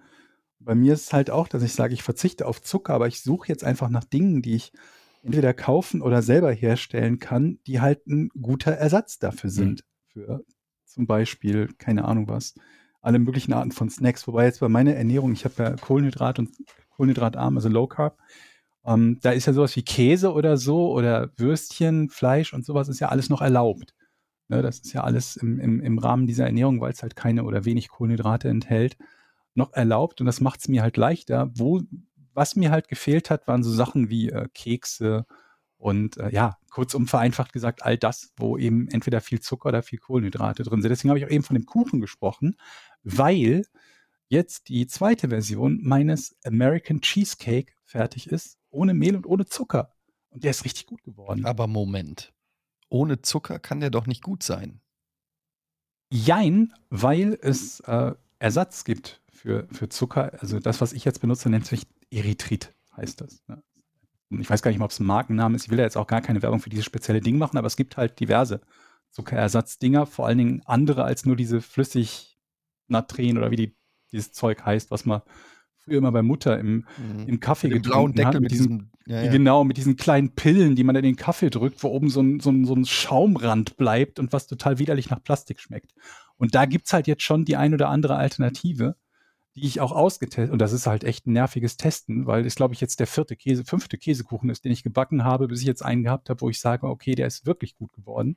Bei mir ist es halt auch, dass ich sage, ich verzichte auf Zucker, aber ich suche jetzt einfach nach Dingen, die ich entweder kaufen oder selber herstellen kann, die halt ein guter Ersatz dafür sind. Für zum Beispiel, keine Ahnung was, alle möglichen Arten von Snacks. Wobei jetzt bei meiner Ernährung, ich habe ja Kohlenhydrat und Kohlenhydratarm, also Low Carb, ähm, da ist ja sowas wie Käse oder so oder Würstchen, Fleisch und sowas ist ja alles noch erlaubt. Ne, das ist ja alles im, im, im Rahmen dieser Ernährung, weil es halt keine oder wenig Kohlenhydrate enthält, noch erlaubt und das macht es mir halt leichter. Wo, was mir halt gefehlt hat, waren so Sachen wie äh, Kekse und äh, ja, kurzum vereinfacht gesagt, all das, wo eben entweder viel Zucker oder viel Kohlenhydrate drin sind. Deswegen habe ich auch eben von dem Kuchen gesprochen, weil jetzt die zweite Version meines American Cheesecake fertig ist, ohne Mehl und ohne Zucker. Und der ist richtig gut geworden. Aber Moment. Ohne Zucker kann der doch nicht gut sein. Jein, weil es äh, Ersatz gibt für, für Zucker. Also das, was ich jetzt benutze, nennt sich Erythrit, heißt das. Ne? Ich weiß gar nicht mal, ob es ein Markenname ist. Ich will ja jetzt auch gar keine Werbung für dieses spezielle Ding machen, aber es gibt halt diverse Zuckerersatzdinger, vor allen Dingen andere als nur diese Flüssignatren oder wie die, dieses Zeug heißt, was man früher immer bei Mutter im, im Kaffee Mit getrunken blauen hat, Deckel mit mit diesem. Ja, ja. Genau, mit diesen kleinen Pillen, die man in den Kaffee drückt, wo oben so ein, so, ein, so ein Schaumrand bleibt und was total widerlich nach Plastik schmeckt. Und da gibt's halt jetzt schon die ein oder andere Alternative, die ich auch ausgetestet, und das ist halt echt ein nerviges Testen, weil es, glaube ich, jetzt der vierte Käse, fünfte Käsekuchen ist, den ich gebacken habe, bis ich jetzt einen gehabt habe, wo ich sage, okay, der ist wirklich gut geworden.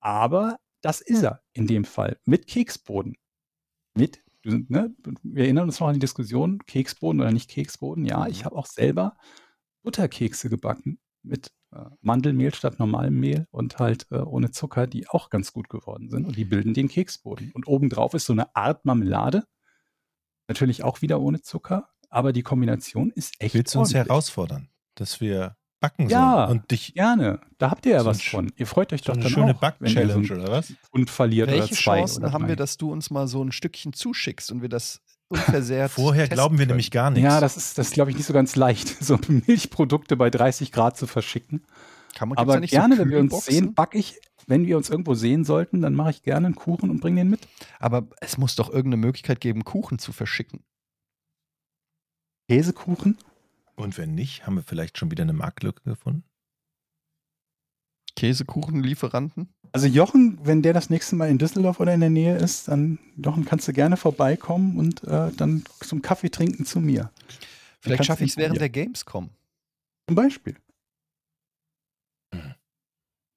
Aber das ist er in dem Fall. Mit Keksboden. Mit, ne, wir erinnern uns noch an die Diskussion, Keksboden oder nicht Keksboden. Ja, ich habe auch selber Butterkekse gebacken mit äh, Mandelmehl statt normalem Mehl und halt äh, ohne Zucker, die auch ganz gut geworden sind. Und die bilden den Keksboden. Und obendrauf ist so eine Art Marmelade. Natürlich auch wieder ohne Zucker, aber die Kombination ist echt Willst du uns ordentlich. herausfordern, dass wir backen Ja. sollen und dich Gerne. Da habt ihr ja So was von. Ihr freut euch so doch eine dann schöne auch, wenn ihr so Back-Challenge einen oder was? Pfund verliert Welche oder zwei Chancen oder haben wir, dass du uns mal so ein Stückchen zuschickst und wir das unversehrt. <laughs> Vorher glauben wir können? nämlich gar nichts. Ja, das ist, das glaube ich, nicht so ganz leicht, <laughs> so Milchprodukte bei 30 Grad zu verschicken. Kann man, Aber da nicht gerne, so wenn wir uns sehen, backe ich, wenn wir uns irgendwo sehen sollten, dann mache ich gerne einen Kuchen und bringe den mit. Aber es muss doch irgendeine Möglichkeit geben, Kuchen zu verschicken. Käsekuchen. Und wenn nicht, haben wir vielleicht schon wieder eine Marktlücke gefunden? Käsekuchenlieferanten? Also Jochen, wenn der das nächste Mal in Düsseldorf oder in der Nähe ist, dann Jochen kannst du gerne vorbeikommen und äh, dann zum Kaffee trinken zu mir. Vielleicht schaffe ich es während der Gamescom. Zum Beispiel.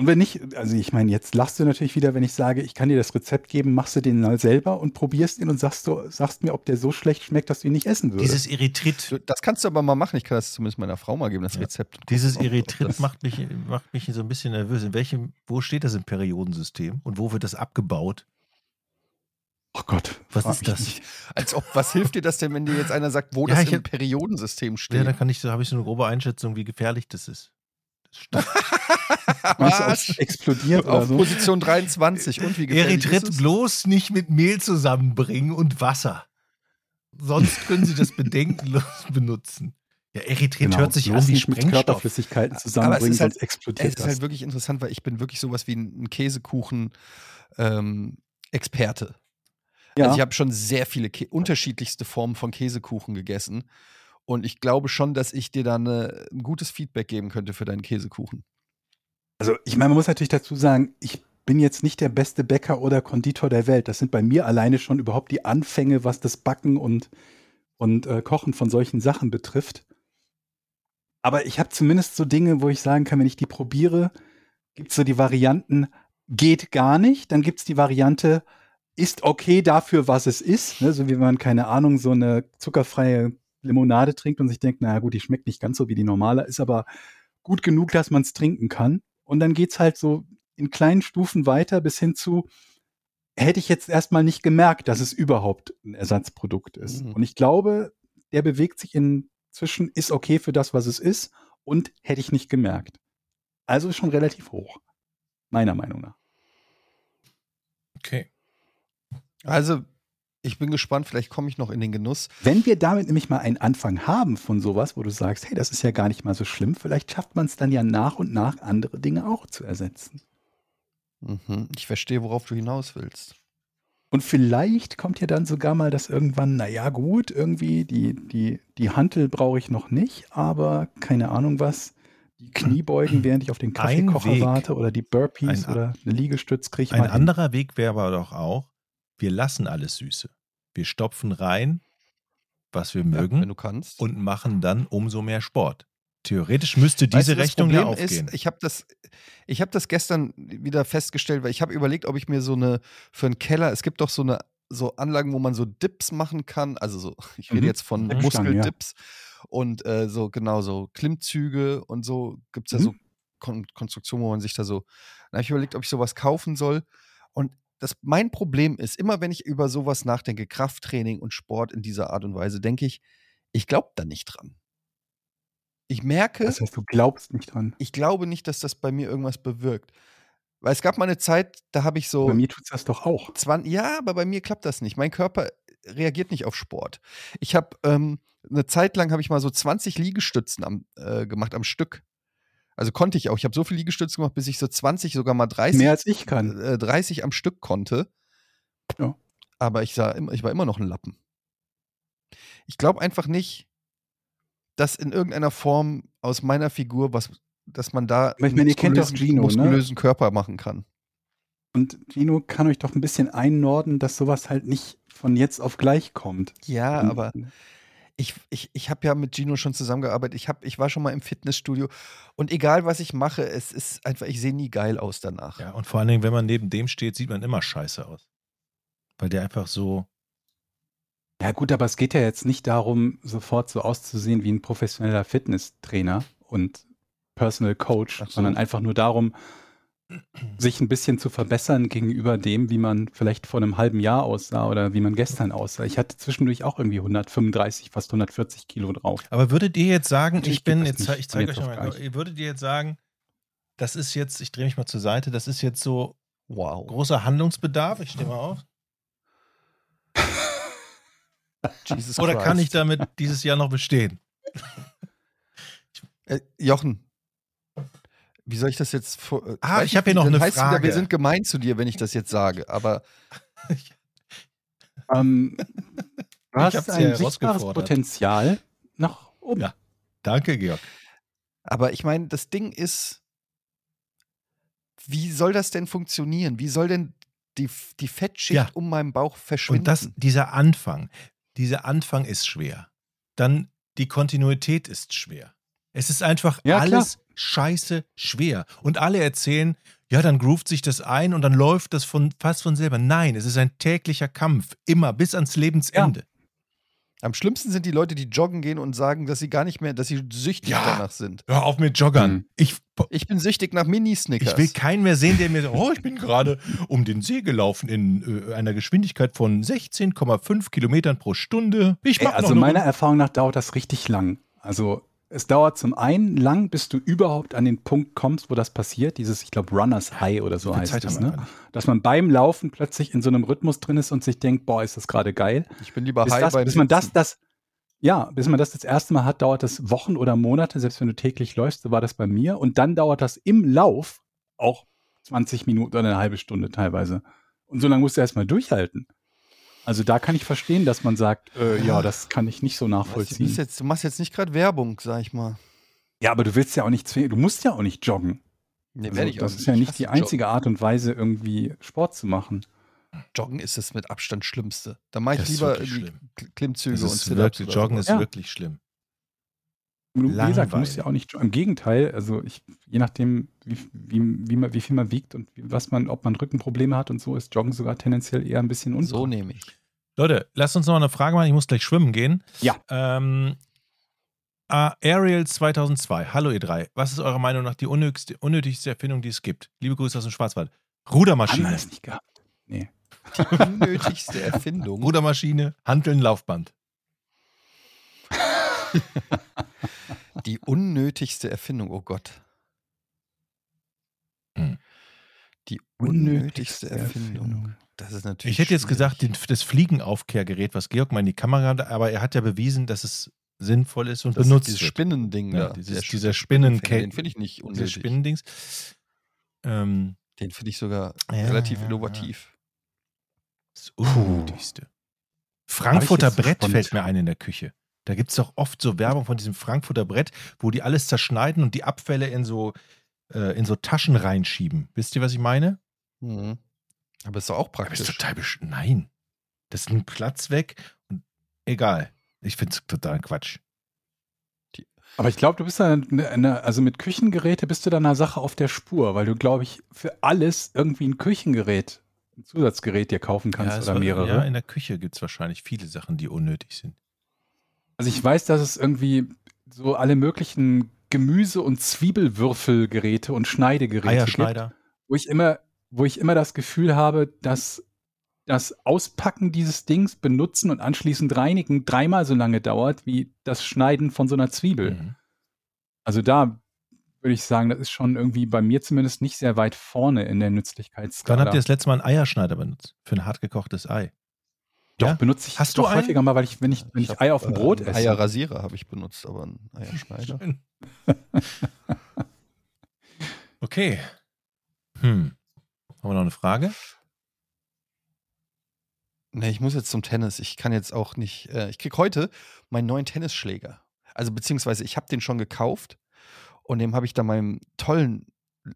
Und wenn nicht, also ich meine, jetzt lachst du natürlich wieder, wenn ich sage, ich kann dir das Rezept geben, machst du den mal selber und probierst ihn und sagst, du, sagst mir, ob der so schlecht schmeckt, dass du ihn nicht essen würdest. Dieses Erythrit, Das kannst du aber mal machen. Ich kann das zumindest meiner Frau mal geben, das Ja. Rezept. und dieses ob- ob Erythrit macht mich, macht mich so ein bisschen nervös. In welchem, wo steht das im Periodensystem und wo wird das abgebaut? oh Gott, Was ist das? nicht. Als ob, was hilft dir das denn, wenn dir jetzt einer sagt, wo Ja, das im hab- Periodensystem steht? Ja, da kann ich so, habe ich so eine grobe Einschätzung, wie gefährlich das ist. Das <laughs> es explodiert Auf so? Position 23. Und wie es? bloß nicht mit Mehl zusammenbringen und Wasser. Sonst können Sie das <laughs> bedenkenlos benutzen. Ja, Erythrit Genau, hört sich an wie nicht mit Sprengstoff. Körperflüssigkeiten zusammenbringen, ist halt- sonst explodiert Es ist das. halt wirklich interessant, weil ich bin wirklich sowas wie ein, Käsekuchen-Experte. ja, Also ich habe schon sehr viele unterschiedlichste Formen von Käsekuchen gegessen. Und ich glaube schon, dass ich dir da eine, ein gutes Feedback geben könnte für deinen Käsekuchen. also ich meine, man muss natürlich dazu sagen, ich bin jetzt nicht der beste Bäcker oder Konditor der Welt. Das sind bei mir alleine schon überhaupt die Anfänge, was das Backen und, und äh, Kochen von solchen Sachen betrifft. Aber ich habe zumindest so Dinge, wo ich sagen kann, wenn ich die probiere, gibt es so die Varianten, geht gar nicht. Dann gibt es die Variante, ist okay dafür, was es ist. Ne? So wie man, keine Ahnung, so eine zuckerfreie Limonade trinkt und sich denkt, naja gut, die schmeckt nicht ganz so wie die normale, ist aber gut genug, dass man es trinken kann. Und dann geht's halt so in kleinen Stufen weiter bis hin zu, hätte ich jetzt erstmal nicht gemerkt, dass es überhaupt ein Ersatzprodukt ist. Mhm. Und ich glaube, der bewegt sich inzwischen, ist okay für das, was es ist und hätte ich nicht gemerkt. Also ist schon relativ hoch. Meiner Meinung nach. Okay. Also, ich bin gespannt, vielleicht komme ich noch in den Genuss. Wenn wir damit nämlich mal einen Anfang haben von sowas, wo du sagst, hey, das ist ja gar nicht mal so schlimm, vielleicht schafft man es dann ja nach und nach andere Dinge auch zu ersetzen. Mhm. Ich verstehe, worauf du hinaus willst. Und vielleicht kommt ja dann sogar mal das irgendwann, naja gut, irgendwie die, die, die Hantel brauche ich noch nicht, aber keine Ahnung was. Die Kniebeugen, <clears throat> während ich auf den Kaffeekocher warte oder die Burpees Ein- oder eine Liegestütz kriege ich Ein anderer Weg wäre aber doch auch, wir lassen alles Süße. Wir stopfen rein, was wir Ja, mögen wenn du kannst. und machen dann umso mehr Sport. Theoretisch müsste Weißt diese du, das Rechnung ja aufgehen. Ist, ich habe das, ich habe das gestern wieder festgestellt, weil ich habe überlegt, ob ich mir so eine für einen Keller. Es gibt doch so eine so Anlagen, wo man so Dips machen kann. Also so, <laughs> ich rede Mhm. jetzt von ja. Muskeldips und äh, so genau so Klimmzüge und so gibt es ja Mhm. so Kon Konstruktionen, wo man sich da so. Dann habe ich überlegt, ob ich sowas kaufen soll. Und das mein Problem ist, immer wenn ich über sowas nachdenke, Krafttraining und Sport in dieser Art und Weise, denke ich, ich glaube da nicht dran. Ich merke, Das heißt, du glaubst nicht dran. ich glaube nicht, dass das bei mir irgendwas bewirkt. Weil es gab mal eine Zeit, da habe ich so. Bei mir tut's das doch auch. 20, ja, aber bei mir klappt das nicht. Mein Körper reagiert nicht auf Sport. Ich habe ähm, eine Zeit lang habe ich mal so 20 Liegestützen am, äh, gemacht am Stück. Also konnte ich auch. Ich habe so viele Liegestütze gemacht, bis ich so 20, sogar mal 30, Mehr als ich kann. äh, 30 am Stück konnte. Ja. Aber ich, sah, ich war immer noch ein Lappen. Ich glaube einfach nicht, dass in irgendeiner Form aus meiner Figur was, dass man da ich meine, ihr kennt doch muskulösen- Gino, ne? muskulösen Körper machen kann. Und Gino kann euch doch ein bisschen einnorden, dass sowas halt nicht von jetzt auf gleich kommt. Ja, Und- aber ich, ich, ich habe ja mit Gino schon zusammengearbeitet. Ich, hab, ich war schon mal im Fitnessstudio und egal was ich mache, es ist einfach, ich sehe nie geil aus danach. Ja, und vor allen Dingen, wenn man neben dem steht, sieht man immer scheiße aus. Weil der einfach so. Ja gut, aber es geht ja jetzt nicht darum, sofort so auszusehen wie ein professioneller Fitnesstrainer und Personal Coach, Ach so. sondern einfach nur darum, sich ein bisschen zu verbessern gegenüber dem, wie man vielleicht vor einem halben Jahr aussah oder wie man gestern aussah. Ich hatte zwischendurch auch irgendwie 135, fast 140 Kilo drauf. Aber würdet ihr jetzt sagen, Natürlich ich bin, jetzt, nicht ich zeige jetzt euch auf mal, gleich. ihr würdet ihr jetzt sagen, das ist jetzt, ich drehe mich mal zur Seite, das ist jetzt so Wow. großer Handlungsbedarf, ich stehe mal auf. <laughs> Jesus Oder kann ich Christ. damit dieses Jahr noch bestehen? Äh, Jochen, wie soll ich das jetzt vor. äh, Ah, weiß ich hab nicht, hier noch eine heißt Wieder, Frage. wir sind gemein zu dir, wenn ich das jetzt sage, aber <laughs> Ähm, du Ich hast ein ja sichtbares. Potenzial nach oben. Ja. Danke, Georg. Aber ich meine, das Ding ist, wie soll das denn funktionieren? Wie soll denn die, die Fettschicht Ja. um meinen Bauch verschwinden? Und das, dieser Anfang, dieser Anfang ist schwer. Dann die Kontinuität ist schwer. Es ist einfach Ja, klar. alles scheiße schwer. Und alle erzählen, ja, dann groovt sich das ein und dann läuft das von, fast von selber. Nein, es ist ein täglicher Kampf. Immer bis ans Lebensende. Am schlimmsten sind die Leute, die joggen gehen und sagen, dass sie gar nicht mehr, dass sie süchtig Ja. danach sind. Hör auf mit Joggern. Mhm. Ich, Ich bin süchtig nach Mini-Snickers. ich will keinen mehr sehen, der mir sagt, oh, ich bin gerade um den See gelaufen in äh, einer Geschwindigkeit von 16,5 Kilometern pro Stunde. Ich Ey, also meiner. Erfahrung nach dauert das richtig lang. Also es dauert zum einen lang, bis du überhaupt an den Punkt kommst, wo das passiert. Dieses, ich glaube, Runners High oder so heißt Zeit wir Ne? Dass man beim Laufen plötzlich in so einem Rhythmus drin ist und sich denkt, boah, ist das gerade geil. Ich bin lieber Bis, high das, beim bis man das, das, Ja, bis man das das erste Mal hat, dauert das Wochen oder Monate, selbst wenn du täglich läufst, so war das bei mir. Und dann dauert das im Lauf auch 20 Minuten oder eine halbe Stunde teilweise. Und so lange musst du erstmal durchhalten. Also da kann ich verstehen, dass man sagt, äh, ja, das kann ich nicht so Weißt du, nachvollziehen. jetzt, du machst jetzt nicht gerade Werbung, sag ich mal. Ja, aber du willst ja auch nicht zwingen, du musst ja auch nicht joggen. Nee, Also, ich auch das ist ja nicht Ich die einzige Art und Weise, irgendwie Sport zu machen. Joggen. Ist das mit Abstand Schlimmste. Da mache ich Das lieber Klimmzüge Das und ist Sit-Ups Joggen ist Ja. wirklich schlimm. Du, wie gesagt, du musst ja auch nicht joggen. Im Gegenteil, also ich, je nachdem, wie, wie, wie, man, wie viel man wiegt und wie, was man, ob man Rückenprobleme hat und so, ist Joggen sogar tendenziell eher ein bisschen unpraktisch. So nehme ich. Leute, lasst uns noch eine Frage machen. Ich muss gleich schwimmen gehen. Ja. Ähm, Ariel 2002. Hallo ihr drei. Was ist eurer Meinung nach die unnötigste, unnötigste Erfindung, die es gibt? Liebe Grüße aus dem Schwarzwald. Haben wir Rudermaschine. das nicht gehabt? Nee. <laughs> Die unnötigste Erfindung. Rudermaschine, Hanteln, Laufband. <laughs> Die unnötigste Erfindung, oh Gott. Hm. Die unnötigste Erfindung. Das ist natürlich. Ich hätte jetzt schwierig. gesagt, den, das Fliegenaufkehrgerät, was Georg mal in die Kamera hat, aber er hat ja bewiesen, dass es sinnvoll ist und das benutzt dieses wird. Spinnending Ja, dieses- der dieser Spinnen- Den finde ich nicht Dieses unnötig. Spinnendings. Ähm, Den finde ich sogar Ja, relativ ja, innovativ. das Unnötigste. Frankfurter Brett fällt mir ein in der Küche. Da gibt es doch oft so Werbung von diesem Frankfurter Brett, wo die alles zerschneiden und die Abfälle in so, äh, in so Taschen reinschieben. Wisst ihr, was ich meine? Mhm. Aber ist doch auch Aber ist praktisch. total besch Nein. Das nimmt Platz weg und egal. Ich finde es total Quatsch. Aber ich glaube, du bist da, eine, eine, also mit Küchengeräte bist du da einer Sache auf der Spur, weil du, glaube ich, für alles irgendwie ein Küchengerät, ein Zusatzgerät dir kaufen kannst es oder war- mehrere. Ja, in der Küche gibt es wahrscheinlich viele Sachen, die unnötig sind. Also ich weiß, dass es irgendwie so alle möglichen Gemüse- und Zwiebelwürfelgeräte und Schneidegeräte gibt, wo ich immer, wo ich immer das Gefühl habe, dass das Auspacken dieses Dings, benutzen und anschließend reinigen dreimal so lange dauert wie das Schneiden von so einer Zwiebel. Mhm. Also da würde ich sagen, das ist schon irgendwie bei mir zumindest nicht sehr weit vorne in der Wann Nützlichkeitsskala. habt ihr das letzte Mal einen Eierschneider benutzt? Für ein hart gekochtes Ei. Doch, Ja? benutze ich Hast du doch einen? häufiger mal, weil ich, wenn ich, wenn ich, hab, Eier auf dem äh, Brot einen esse. Eierrasierer habe ich benutzt, aber ein <laughs> Eierschneider. <laughs> Okay. Hm. Haben wir noch eine Frage? Nee, ich muss jetzt zum Tennis. Ich kann jetzt auch nicht. Äh, ich krieg heute meinen neuen Tennisschläger. Also beziehungsweise ich habe den schon gekauft und dem habe ich dann meinem tollen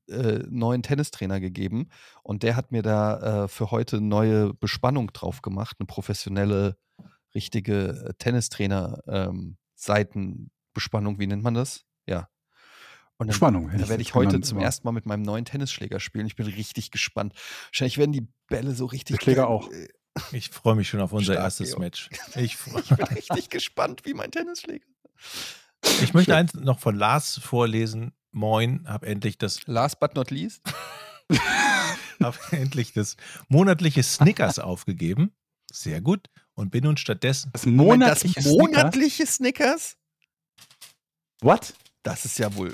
äh, neuen Tennistrainer gegeben und der hat mir da äh, für heute neue Bespannung drauf gemacht, eine professionelle, richtige äh, Tennistrainer ähm, Seitenbespannung, wie nennt man das? Ja. Und dann, Spannung. da werde ich heute zum ersten Mal mit meinem neuen Tennisschläger spielen. Ich bin richtig gespannt. Wahrscheinlich werden die Bälle so richtig. Der Schläger auch. äh, Ich freue mich schon auf unser Stark, erstes Georg. Match. <laughs> Ich, Ich bin richtig gespannt, wie mein Tennisschläger. ich möchte eins noch von Lars vorlesen. Moin, hab endlich das, Last but not least. <laughs> hab endlich das monatliche Snickers aufgegeben. Sehr gut. Und bin nun stattdessen. Das Moment, monatliche das monatliche Snickers? What? Das ist ja wohl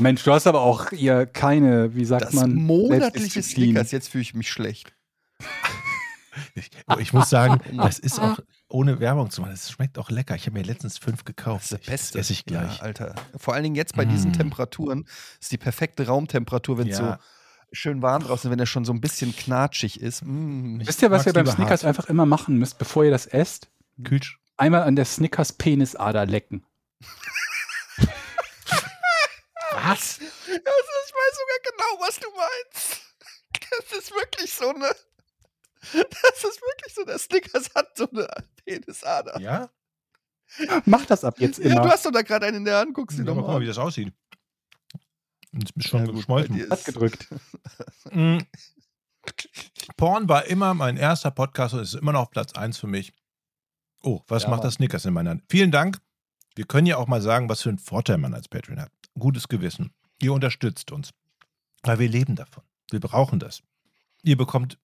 Mensch, du hast aber auch hier keine, wie sagt das man, monatliche. Snickers. Jetzt fühle ich mich schlecht. Ich, ich muss sagen, <laughs> das ist auch ohne Werbung zu machen. Es schmeckt auch lecker. Ich habe mir letztens fünf gekauft. Das ist das Beste. esse ich gleich. Ja, Alter. Vor allen Dingen jetzt bei diesen Mm. Temperaturen ist die perfekte Raumtemperatur, wenn es Ja. so schön warm draußen, wenn er schon so ein bisschen knatschig ist. Mm. Wisst ihr, was ihr beim Snickers hart. einfach immer machen müsst, bevor ihr das esst? Kühlsch Einmal an der Snickers Penisader lecken. Was? Also, ich weiß sogar genau, was du meinst. Das ist wirklich so eine. Das ist wirklich so, der Snickers hat so eine Penisader. Ja? Mach das ab jetzt Ja, immer. du hast doch da gerade einen in der Hand, guckst du Ja, doch guck mal, mal wie das aussieht. Das ist schon Ja, geschmolzen. Hat gedrückt. <laughs> Mm. Porn war immer mein erster Podcast und ist immer noch auf Platz 1 für mich. Oh, was Ja, macht Mann. das Snickers in meiner Hand? Vielen Dank. Wir können ja auch mal sagen, was für einen Vorteil man als Patreon hat. Gutes Gewissen. Ihr unterstützt uns. Weil wir leben davon. Wir brauchen das. Ihr bekommt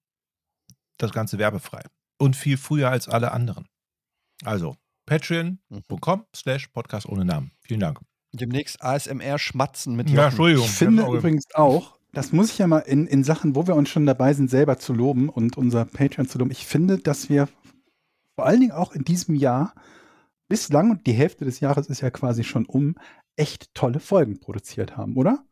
das Ganze werbefrei. Und viel früher als alle anderen. Also, patreon.com slash podcast ohne Namen. Vielen Dank. Demnächst ASMR schmatzen mit Ja, Jochen. Entschuldigung. Ich finde auch- übrigens auch, das muss ich ja mal in, in Sachen, wo wir uns schon dabei sind, selber zu loben und unser Patreon zu loben. Ich finde, dass wir vor allen Dingen auch in diesem Jahr bislang, und die Hälfte des Jahres ist ja quasi schon um, echt tolle Folgen produziert haben, oder?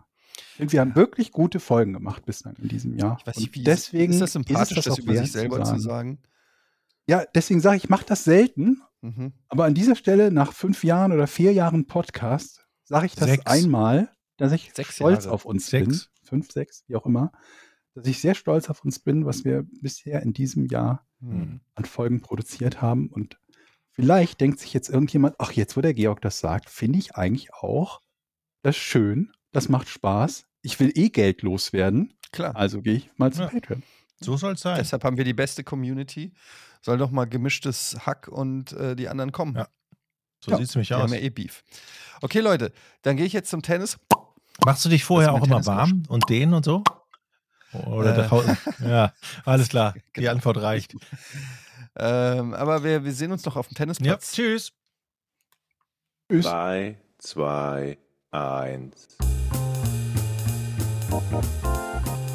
Und wir haben wirklich gute Folgen gemacht bislang in diesem Jahr. Ich weiß nicht, wie deswegen ist das sympathisch, es das, auch über sich selber zu sagen. Ja, deswegen sage ich, ich mache das selten, Mhm. aber an dieser Stelle nach fünf Jahren oder vier Jahren Podcast sage ich das Sechs. einmal, dass ich Sechs stolz Jahre. auf uns Sechs. bin. Fünf, sechs, wie auch immer. Dass ich sehr stolz auf uns bin, was wir bisher in diesem Jahr Hm. an Folgen produziert haben. Und vielleicht denkt sich jetzt irgendjemand, ach, jetzt, wo der Georg das sagt, finde ich eigentlich auch das schön, das macht Spaß. Ich will eh Geld loswerden, Klar. also gehe ich mal zu Ja. Patreon. So soll es sein. Deshalb haben wir die beste Community. Soll doch mal gemischtes Hack und äh, die anderen kommen. Ja. So Ja, sieht es nämlich Die aus. haben ja eh Beef. Okay, Leute, dann gehe ich jetzt zum Tennis. Machst du dich vorher auch immer warm und dehnen und so? Oder Äh. <laughs> Ja, alles klar. Die Genau. Antwort reicht. Ähm, aber wir, wir sehen uns noch auf dem Ja, Tennisplatz. tschüss. Tschüss. 3, 2, 1.